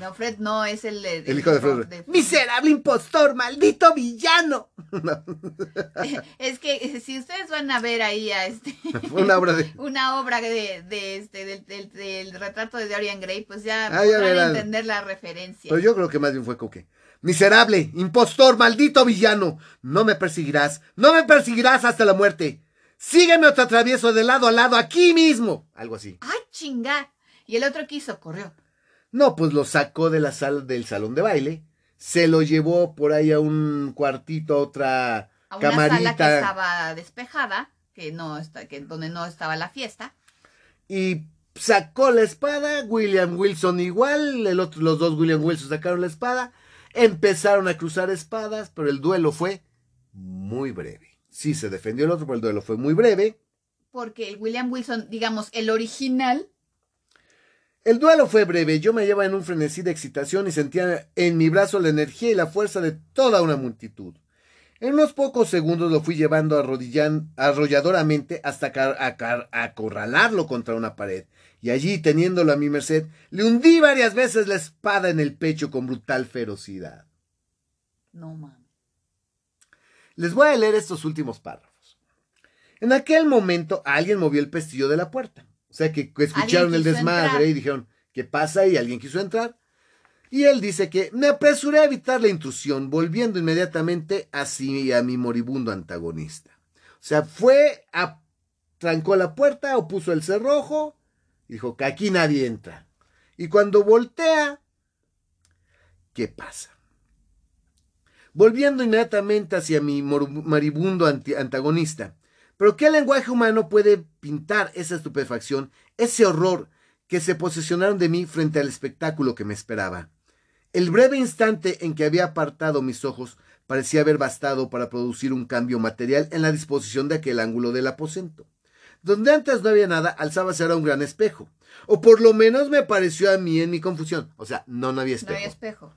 No, Fred no es el, el, El hijo de Fred. ¡Miserable impostor! ¡Maldito villano! No, <laughs> Es que eh, si ustedes van a ver ahí a este <laughs> una obra de... <laughs> una obra de, de este del, del- del retrato de Dorian Gray, pues ya Ah, podrán entender la referencia. Pero yo creo que más bien fue coque. Miserable, impostor, maldito villano. No me perseguirás, no me perseguirás hasta la muerte. Sígueme o te atravieso de lado a lado aquí mismo. Algo así. ¡Ay, chinga! Y el otro que hizo, corrió. No, pues lo sacó de la sala del salón de baile. Se lo llevó por ahí a un cuartito, a otra A una camarita. sala que estaba despejada, que no está, que donde no estaba la fiesta. Y sacó la espada. William Wilson igual. El otro, los dos William Wilson sacaron la espada. Empezaron a cruzar espadas, pero el duelo fue muy breve. Sí, se defendió el otro, pero el duelo fue muy breve. Porque el William Wilson, digamos, el original, El duelo fue breve, yo me hallaba en un frenesí de excitación y sentía en mi brazo la energía y la fuerza de toda una multitud. En unos pocos segundos lo fui llevando arrolladoramente hasta acorralarlo contra una pared, y allí, teniéndolo a mi merced, le hundí varias veces la espada en el pecho con brutal ferocidad. no mames. Les voy a leer estos últimos párrafos. En aquel momento alguien movió el pestillo de la puerta. O sea que escucharon el desmadre entrar. y dijeron, ¿qué pasa? Y alguien quiso entrar. Y él dice que me apresuré a evitar la intrusión, volviendo inmediatamente hacia mi moribundo antagonista. O sea, fue, a, trancó la puerta o puso el cerrojo y dijo que aquí nadie entra. Y cuando voltea, ¿qué pasa? volviendo inmediatamente hacia mi mor- maribundo anti- antagonista. Pero ¿qué lenguaje humano puede pintar esa estupefacción, ese horror que se posesionaron de mí frente al espectáculo que me esperaba? El breve instante en que había apartado mis ojos parecía haber bastado para producir un cambio material en la disposición de aquel ángulo del aposento. Donde antes no había nada, alzábase ahora un gran espejo. O por lo menos me pareció a mí en mi confusión. O sea, no, no había No espejo. había espejo.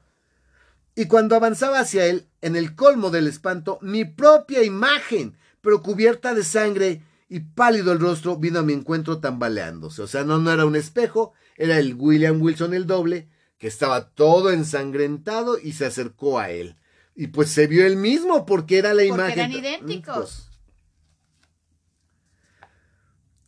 Y cuando avanzaba hacia él, en el colmo del espanto, mi propia imagen, pero cubierta de sangre y pálido el rostro, vino a mi encuentro tambaleándose. O sea, no, no era un espejo, era el William Wilson el doble, que estaba todo ensangrentado y se acercó a él. Y pues se vio él mismo porque era la Porque imagen. eran Mm, idénticos. pues,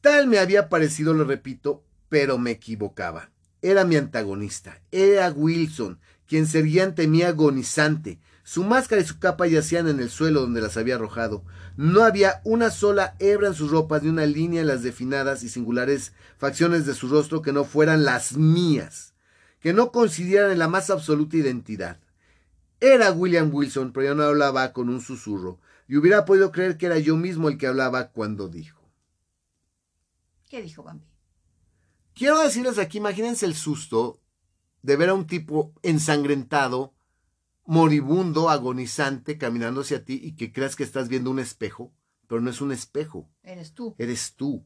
Tal me había parecido, lo repito, pero me equivocaba. Era mi antagonista, era Wilson, quien seguía ante mí agonizante. Su máscara y su capa yacían en el suelo donde las había arrojado. No había una sola hebra en sus ropas ni una línea en las definadas y singulares facciones de su rostro que no fueran las mías, que no coincidieran en la más absoluta identidad. Era William Wilson, pero ya no hablaba con un susurro, y hubiera podido creer que era yo mismo el que hablaba cuando dijo. ¿Qué dijo Bambi? Quiero decirles aquí, imagínense el susto de ver a un tipo ensangrentado, moribundo, agonizante, caminando hacia ti y que creas que estás viendo un espejo, pero no es un espejo. Eres tú. Eres tú.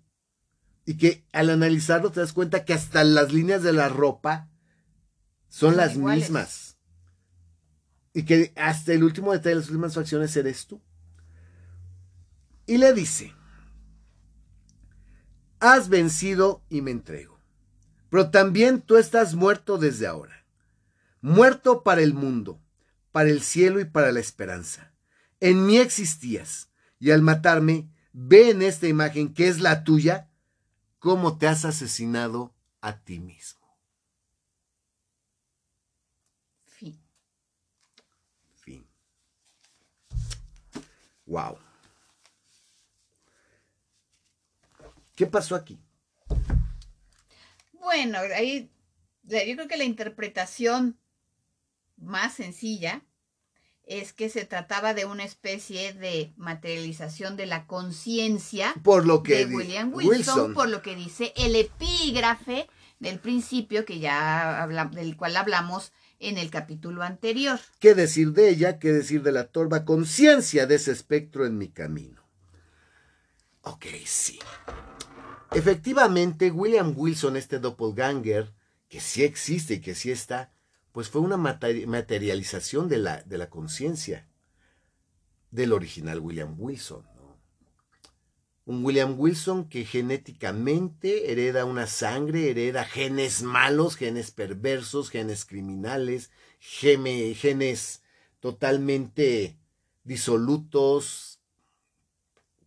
Y que al analizarlo te das cuenta que hasta las líneas de la ropa son, las mismas. Y que hasta el último detalle de las últimas facciones eres tú. Y le dice, has vencido y me entrego. Pero también tú estás muerto desde ahora. Muerto para el mundo, para el cielo y para la esperanza. En mí existías, y al matarme, ve en esta imagen que es la tuya, cómo te has asesinado a ti mismo. Fin. Fin. Wow. ¿Qué pasó aquí? Bueno, ahí yo creo que la interpretación más sencilla es que se trataba de una especie de materialización de la conciencia por lo que de William Wilson, por lo que dice el epígrafe del principio que ya habla, del cual hablamos en el capítulo anterior. ¿Qué decir de ella? ¿Qué decir de la torva conciencia de ese espectro en mi camino? Ok, sí. Efectivamente, William Wilson, este doppelganger, que sí existe y que sí está, pues fue una materialización de la, de la conciencia del original William Wilson. Un William Wilson que genéticamente hereda una sangre, hereda genes malos, genes perversos, genes criminales, genes totalmente disolutos,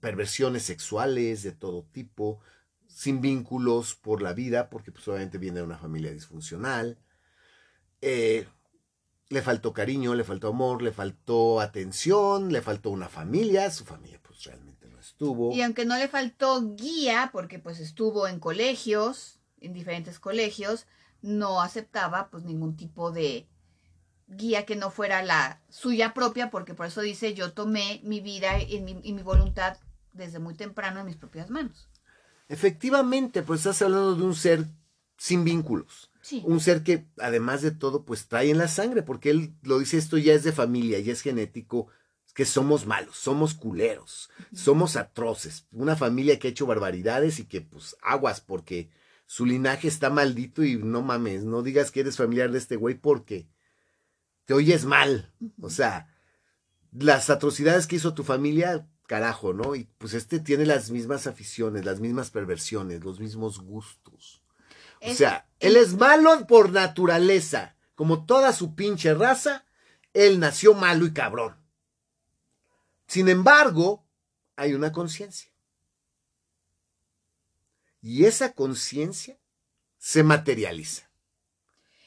perversiones sexuales de todo tipo, sin vínculos por la vida, porque pues obviamente viene de una familia disfuncional. Eh, le faltó cariño, le faltó amor, le faltó atención, le faltó una familia, su familia pues realmente no estuvo. Y aunque no le faltó guía, porque pues estuvo en colegios, en diferentes colegios, no aceptaba pues ningún tipo de guía que no fuera la suya propia, porque por eso dice yo tomé mi vida y mi, y mi voluntad desde muy temprano en mis propias manos. Efectivamente, pues estás hablando de un ser sin vínculos. Un ser que, además de todo, pues trae en la sangre, porque él lo dice, esto ya es de familia, ya es genético, que somos malos, somos culeros, somos atroces, una familia que ha hecho barbaridades y que, pues, aguas, porque su linaje está maldito y no mames, no digas que eres familiar de este güey porque te oyes mal. O sea, las atrocidades que hizo tu familia, carajo, ¿no? Y pues este tiene las mismas aficiones, las mismas perversiones, los mismos gustos. O sea, él es malo por naturaleza. Como toda su pinche raza, él nació malo y cabrón. Sin embargo, hay una conciencia. Y esa conciencia se materializa.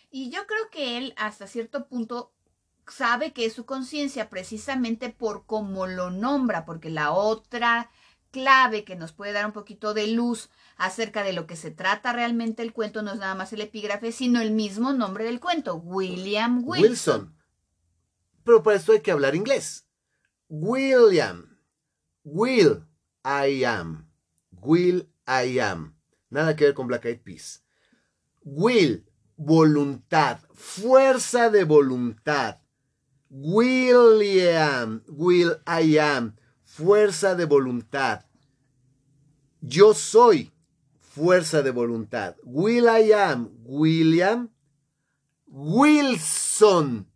Y yo creo que él hasta cierto punto sabe que es su conciencia precisamente por cómo lo nombra, porque la otra clave que nos puede dar un poquito de luz acerca de lo que se trata realmente el cuento no es nada más el epígrafe, sino el mismo nombre del cuento, William Wilson. Wilson. Pero para esto hay que hablar inglés. William. Will I am. Will I am. Nada que ver con Black Eyed Peas. Will, voluntad, fuerza de voluntad. William, will I am, fuerza de voluntad. Yo soy fuerza de voluntad. Will I am, William. Wilson,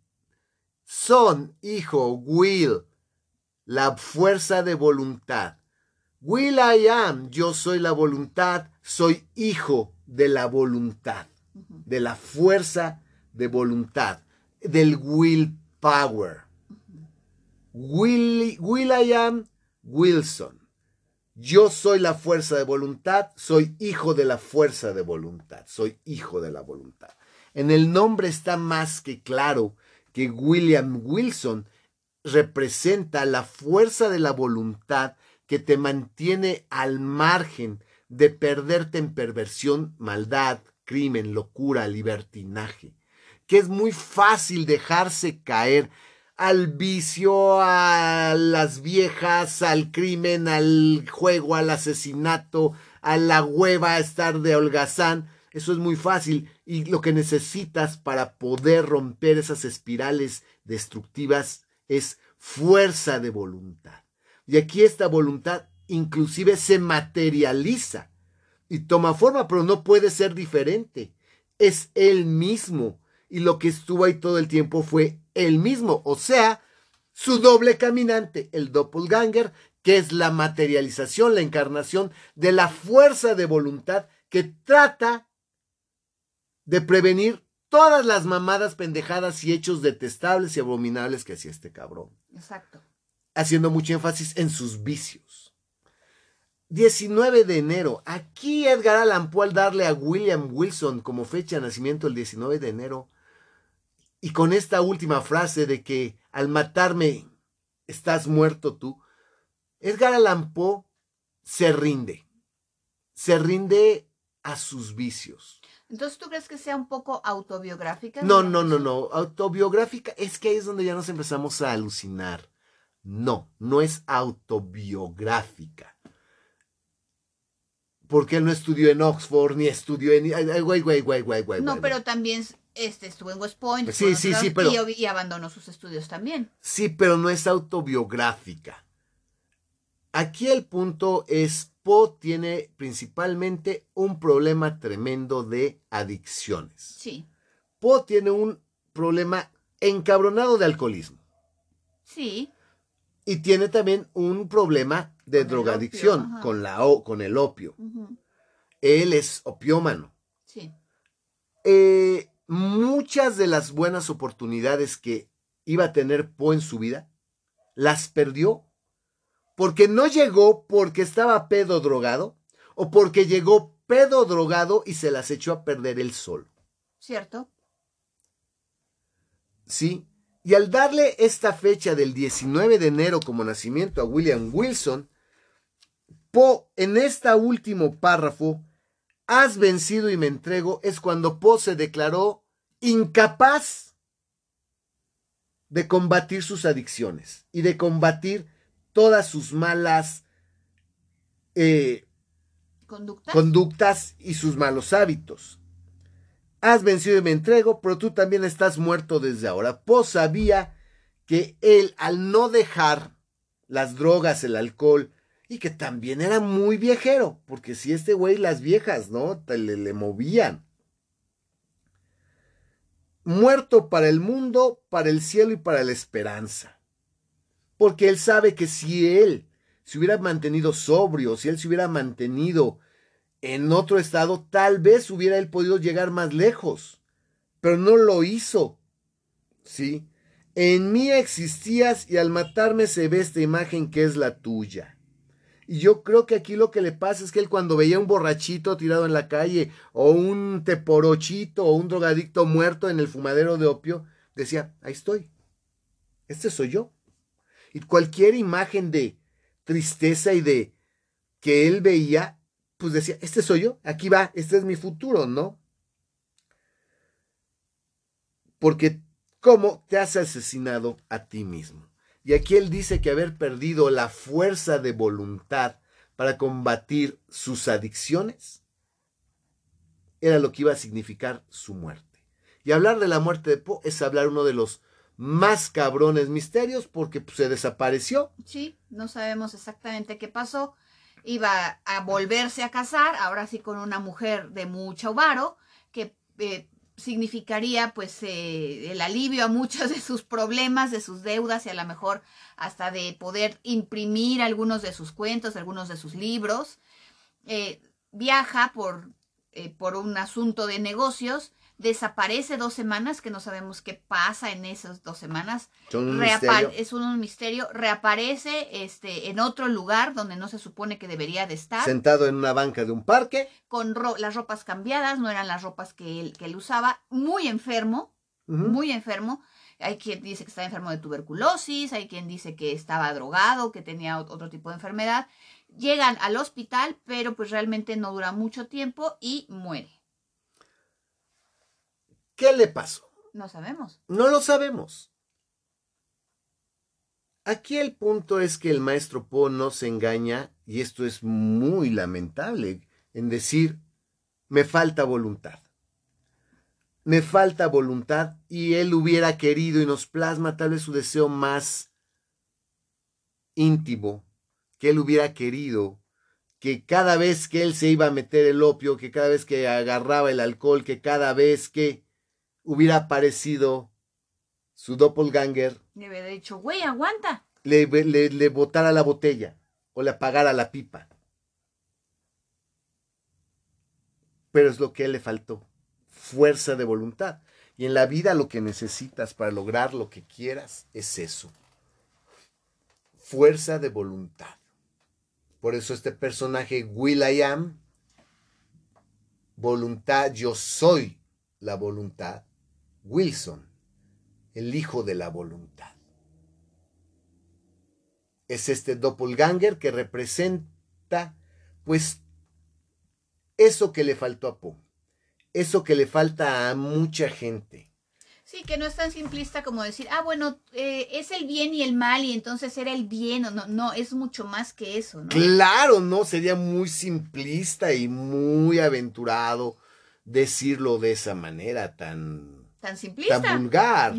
son, hijo, will, la fuerza de voluntad. Will I am, yo soy la voluntad, soy hijo de la voluntad, de la fuerza de voluntad, del will power. Will, William Wilson. Yo soy la fuerza de voluntad, soy hijo de la fuerza de voluntad, soy hijo de la voluntad. En el nombre está más que claro que William Wilson representa la fuerza de la voluntad que te mantiene al margen de perderte en perversión, maldad, crimen, locura, libertinaje que es muy fácil dejarse caer al vicio, a las viejas, al crimen, al juego, al asesinato, a la hueva, a estar de holgazán, Eso es muy fácil y lo que necesitas para poder romper esas espirales destructivas es fuerza de voluntad. Y aquí esta voluntad inclusive se materializa y toma forma, pero no puede ser diferente. Es él mismo. Y lo que estuvo ahí todo el tiempo fue él mismo. O sea, su doble caminante, el doppelganger, que es la materialización, la encarnación de la fuerza de voluntad que trata de prevenir todas las mamadas, pendejadas y hechos detestables y abominables que hacía este cabrón. Exacto. Haciendo mucho énfasis en sus vicios. 19 de enero. Aquí Edgar Allan Poe al darle a William Wilson como fecha de nacimiento el 19 de enero. Y con esta última frase de que al matarme estás muerto tú, Edgar Allan Poe se rinde. Se rinde a sus vicios. Entonces, ¿tú crees que sea un poco autobiográfica? No, no, no, no. Autobiográfica es que ahí es donde ya nos empezamos a alucinar. No, no es autobiográfica. Porque él no estudió en Oxford, ni estudió en... Güey, güey, güey, güey, güey. No, pero también este, estuvo en West Point. Sí, sí, sí, pero... Y, y abandonó sus estudios también. Sí, pero no es autobiográfica. Aquí el punto es, Poe tiene principalmente un problema tremendo de adicciones. Sí. Poe tiene un problema encabronado de alcoholismo. Sí. Y tiene también un problema de drogadicción con, la, con el opio. Él es opiómano. Sí. Eh, muchas de las buenas oportunidades que iba a tener Poe en su vida, las perdió porque no llegó porque estaba pedo drogado o porque llegó pedo drogado y se las echó a perder él solo. ¿Cierto? Sí. Y al darle esta fecha del 19 de enero como nacimiento a William Wilson, Poe en este último párrafo, has vencido y me entrego, es cuando Poe se declaró incapaz de combatir sus adicciones y de combatir todas sus malas eh, ¿Conductas? y sus malos hábitos. Has vencido y me entrego, pero tú también estás muerto desde ahora. Poe sabía que él, al no dejar las drogas, el alcohol, y que también era muy viejero, porque si este güey, las viejas, ¿no? le, le movían. Muerto para el mundo, para el cielo y para la esperanza porque él sabe que si él se hubiera mantenido sobrio, si él se hubiera mantenido en otro estado, tal vez hubiera él podido llegar más lejos, pero no lo hizo. ¿Sí? En mí existías y al matarme se ve esta imagen que es la tuya. Y yo creo que aquí lo que le pasa es que él cuando veía un borrachito tirado en la calle, o un teporochito, o un drogadicto muerto en el fumadero de opio, decía, ahí estoy. Este soy yo. Y cualquier imagen de tristeza y de que él veía, pues decía, este soy yo, aquí va, este es mi futuro, ¿no? Porque ¿cómo te has asesinado a ti mismo? Y aquí él dice que haber perdido la fuerza de voluntad para combatir sus adicciones era lo que iba a significar su muerte. Y hablar de la muerte de Poe es hablar uno de los más cabrones misterios porque pues, se desapareció. Sí, no sabemos exactamente qué pasó. Iba a volverse a casar, ahora sí con una mujer de mucho varo, que eh, significaría pues eh, el alivio a muchos de sus problemas, de sus deudas y a lo mejor hasta de poder imprimir algunos de sus cuentos, algunos de sus libros. Eh, viaja por, por un asunto de negocios desaparece dos semanas, que no sabemos qué pasa en esas dos semanas. Es un misterio. Reaparece este, en otro lugar donde no se supone que debería de estar. Sentado en una banca de un parque. Con las ropas cambiadas, no eran las ropas que él, que él usaba. Muy enfermo, muy enfermo. Hay quien dice que estaba enfermo de tuberculosis, hay quien dice que estaba drogado, que tenía otro tipo de enfermedad. Llegan al hospital, pero pues realmente no dura mucho tiempo y muere. ¿Qué le pasó? No sabemos. No lo sabemos. Aquí el punto es que el maestro Po no se engaña, y esto es muy lamentable, en decir, me falta voluntad. Me falta voluntad y él hubiera querido y nos plasma tal vez su deseo más íntimo, que él hubiera querido que cada vez que él se iba a meter el opio, que cada vez que agarraba el alcohol, que cada vez que hubiera aparecido su doppelganger, Le hubiera dicho, güey, aguanta. le, le, le botara la botella o le apagara la pipa. Pero es lo que a él le faltó, fuerza de voluntad. Y en la vida lo que necesitas para lograr lo que quieras es eso, fuerza de voluntad. Por eso este personaje, Will I Am, voluntad, yo soy la voluntad, Wilson, el hijo de la voluntad. Es este doppelganger que representa, pues, eso que le faltó a Poe, eso que le falta a mucha gente. Sí, que no es tan simplista como decir, ah, bueno, eh, es el bien y el mal y entonces era el bien. No, no, es mucho más que eso, ¿no? Claro, no, sería muy simplista y muy aventurado decirlo de esa manera tan, Tan simplista. tan vulgar.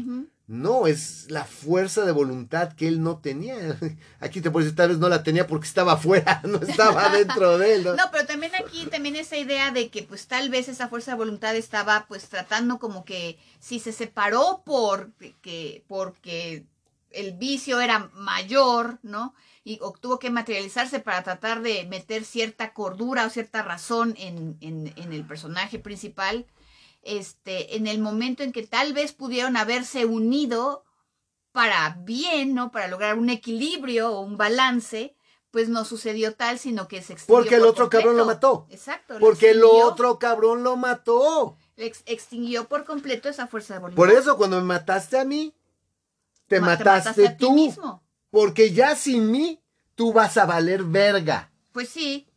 No, es la fuerza de voluntad que él no tenía. <laughs> Aquí te puedes decir, tal vez no la tenía porque estaba afuera, <laughs> no estaba dentro de él. ¿no? No, pero también aquí, también esa idea de que pues tal vez esa fuerza de voluntad estaba pues tratando como que si se separó porque, porque el vicio era mayor, ¿no? Y o tuvo que materializarse para tratar de meter cierta cordura o cierta razón en, en, en el personaje principal. Este, en el momento en que tal vez pudieron haberse unido para bien, ¿no? Para lograr un equilibrio o un balance, pues no sucedió tal, sino que se extinguió Porque el por otro cabrón lo mató. Exacto. Porque el otro cabrón lo mató. le ex- extinguió por completo esa fuerza de voluntad. Por eso cuando me mataste a mí, te Ma- mataste, a ti tú. mismo. Porque ya sin mí, tú vas a valer verga. Pues sí,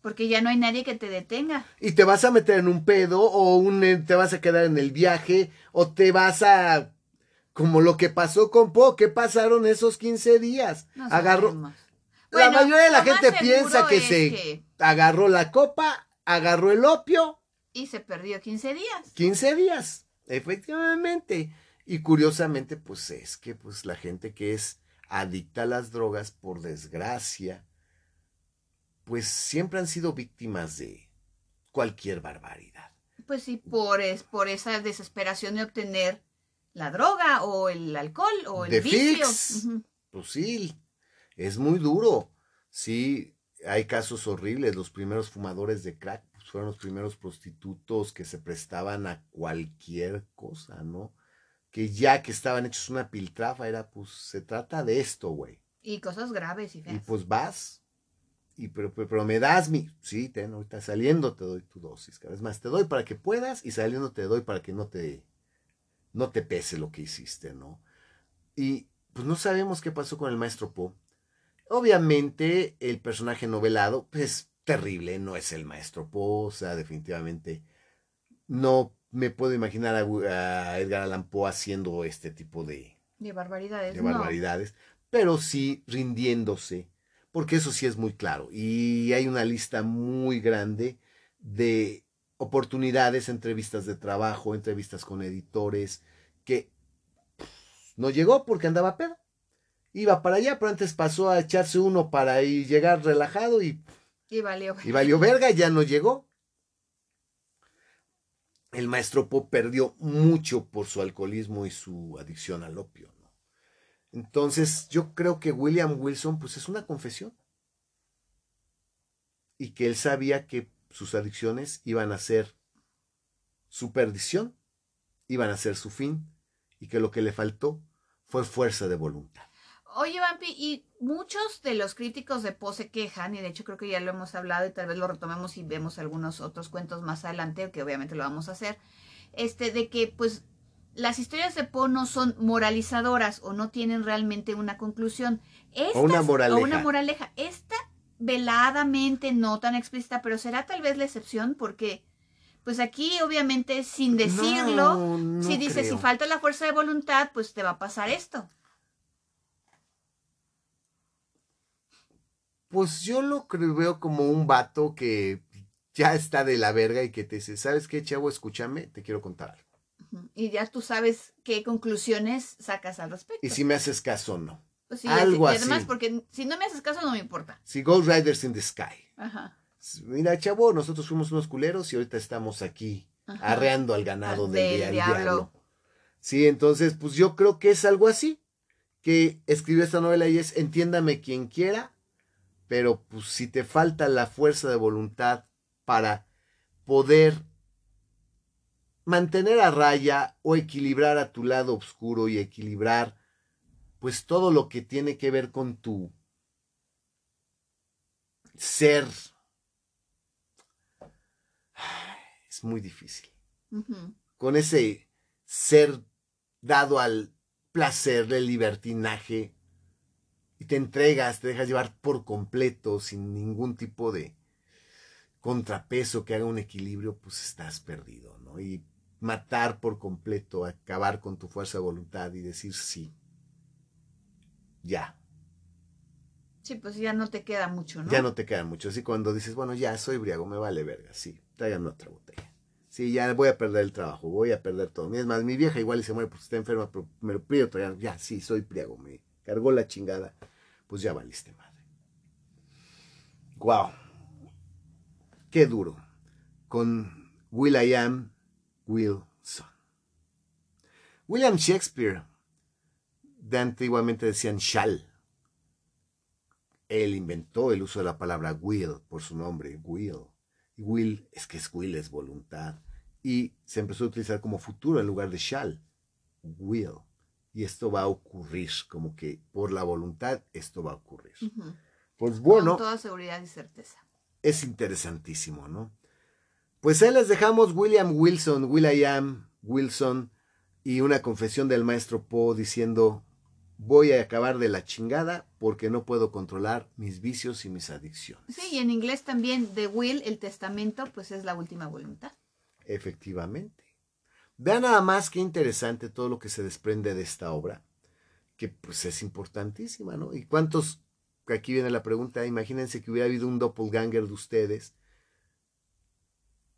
porque ya no hay nadie que te detenga. Y te vas a meter en un pedo o un, eh, te vas a quedar en el viaje o te vas a... Como lo que pasó con Po, ¿qué pasaron esos 15 días? No Agarró... sabemos. la Bueno, mayoría de la gente piensa que se que- agarró la copa, agarró el opio, Y se perdió 15 días. 15 días, efectivamente. Y curiosamente, pues es que pues la gente que es adicta a las drogas, por desgracia, pues siempre han sido víctimas de cualquier barbaridad. Pues sí, por, es, por esa desesperación de obtener la droga o el alcohol o el vicio. fix. Pues sí, es muy duro. Sí, hay casos horribles. Los primeros fumadores de crack pues, fueron los primeros prostitutos que se prestaban a cualquier cosa, ¿no? Que ya que estaban hechos una piltrafa, era pues, se trata de esto, güey. Y cosas graves y feas. Y pues vas, y pero, pero, pero me das mi, sí, ten, ahorita saliendo te doy tu dosis, cada vez más te doy para que puedas y saliendo te doy para que no te, no te pese lo que hiciste, ¿no? Y pues no sabemos qué pasó con el maestro Po. Obviamente el personaje novelado, pues terrible, no es el maestro Po, o sea, definitivamente no me puedo imaginar a, a Edgar Allan Poe haciendo este tipo de, de barbaridades. de no. barbaridades, pero sí rindiéndose, porque eso sí es muy claro. Y hay una lista muy grande de oportunidades, entrevistas de trabajo, entrevistas con editores, que pff, no llegó porque andaba pedo. Iba para allá, pero antes pasó a echarse uno para ir llegar relajado y, Y valió. y valió verga, ya no llegó. El maestro Poe perdió mucho por su alcoholismo y su adicción al opio. Entonces, yo creo que William Wilson, pues es una confesión. Y que él sabía que sus adicciones iban a ser su perdición, iban a ser su fin, y que lo que le faltó fue fuerza de voluntad. Oye, Vampi, y muchos de los críticos de Poe se quejan, y de hecho creo que ya lo hemos hablado y tal vez lo retomemos y vemos algunos otros cuentos más adelante, que obviamente lo vamos a hacer, este, de que pues las historias de Poe no son moralizadoras o no tienen realmente una conclusión. Estas, O una moraleja. O una moraleja. Esta veladamente no tan explícita, pero será tal vez la excepción porque pues aquí obviamente sin decirlo, No, no si dices creo. si falta la fuerza de voluntad, pues te va a pasar esto. Pues yo lo creo, veo como un vato que ya está de la verga y que te dice, ¿sabes qué, chavo? Escúchame, te quiero contar algo. Y ya tú sabes qué conclusiones sacas al respecto. Y si me haces caso o no. Pues sí, algo y además, así. porque si no me haces caso, no me importa. Si Ghost Riders in the Sky. Ajá. Mira, chavo, nosotros fuimos unos culeros y ahorita estamos aquí Ajá. arreando al ganado Al del, del diablo. diablo. Sí, entonces, pues yo creo que es algo así. Que escribió esta novela y es entiéndame quien quiera, pero pues si te falta la fuerza de voluntad para poder mantener a raya o equilibrar a tu lado oscuro y equilibrar pues todo lo que tiene que ver con tu ser. Es muy difícil. Con ese ser dado al placer del libertinaje y te entregas, te dejas llevar por completo sin ningún tipo de contrapeso que haga un equilibrio, pues estás perdido, ¿no? Y matar por completo, acabar con tu fuerza de voluntad y decir sí. Ya, Sí, pues ya no te queda mucho, ¿no? ya no te queda mucho. Así cuando dices, bueno, ya soy briago, me vale verga, sí, tráiganme otra botella. Sí, ya voy a perder el trabajo, voy a perder todo. Es más, mi vieja igual y se muere porque está enferma, pero me lo pido traer. Ya, sí, soy briago, me cargó la chingada. Pues ya valiste madre. Wow. Qué duro. Con Will.i.am Wilson. William Shakespeare, de antiguamente decían shall. Él inventó el uso de la palabra will por su nombre, will. Y will es que es will, es voluntad. Y se empezó a utilizar como futuro en lugar de shall. Will. Y esto va a ocurrir, como que por la voluntad esto va a ocurrir. Pues bueno, Con toda seguridad y certeza. es interesantísimo, ¿no? Pues ahí les dejamos William Wilson, Will.i.am Wilson y una confesión del maestro Poe diciendo voy a acabar de la chingada porque no puedo controlar mis vicios y mis adicciones. Sí, y en inglés también, the will, el testamento, pues es la última voluntad. Efectivamente. Vean nada más qué interesante todo lo que se desprende de esta obra, que pues es importantísima, ¿no? ¿Y cuántos, aquí viene la pregunta, imagínense que hubiera habido un doppelganger de ustedes,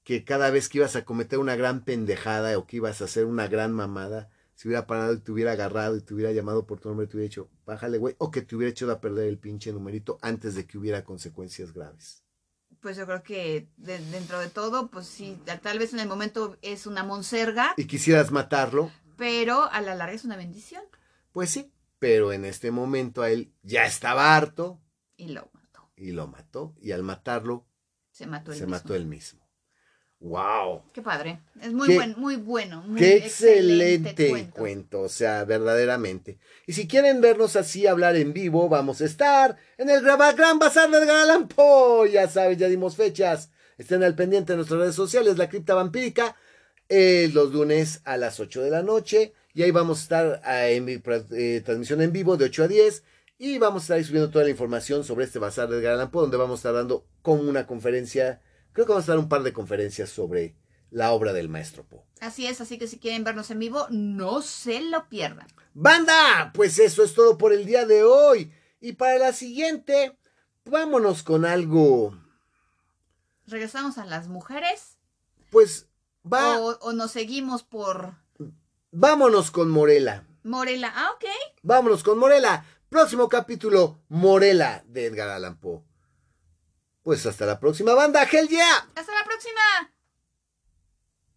que cada vez que ibas a cometer una gran pendejada o que ibas a hacer una gran mamada, se hubiera parado y te hubiera agarrado y te hubiera llamado por tu nombre y te hubiera dicho, bájale, güey, o que te hubiera hecho a perder el pinche numerito antes de que hubiera consecuencias graves. Pues yo creo que de- dentro de todo, pues sí, tal vez en el momento es una monserga, Y quisieras matarlo, pero a la larga es una bendición. Pues sí, pero en este momento a él ya estaba harto Y lo mató. y lo mató. Y al matarlo, Se mató él se mismo. mató él mismo. ¡Wow! Qué padre. Es muy Qué- buen, muy bueno. muy ¡Qué excelente, cuento. cuento! O sea, verdaderamente. Y si quieren vernos así hablar en vivo, vamos a estar en el Gran Bazar del Galampo. Ya sabes, ya dimos fechas. Estén al pendiente de nuestras redes sociales, La Cripta Vampírica, eh, los lunes a las 8 de la noche. Y ahí vamos a estar ah, en pra- eh, transmisión en vivo de 8 a 10. Y vamos a estar subiendo toda la información sobre este Bazar del Galampo, donde vamos a estar dando como una conferencia. Creo que vamos a dar un par de conferencias sobre la obra del maestro Poe. Así es, así que si quieren vernos en vivo, no se lo pierdan. Banda, pues eso es todo por el día de hoy. Y para la siguiente, vámonos con algo. Regresamos a las mujeres Pues va, o, o nos seguimos por vámonos con Morela. Morela. Ah, ok. Vámonos con Morela. Próximo capítulo, Morela de Edgar Allan Poe. Pues hasta la próxima banda, Hell yeah. Hasta la próxima.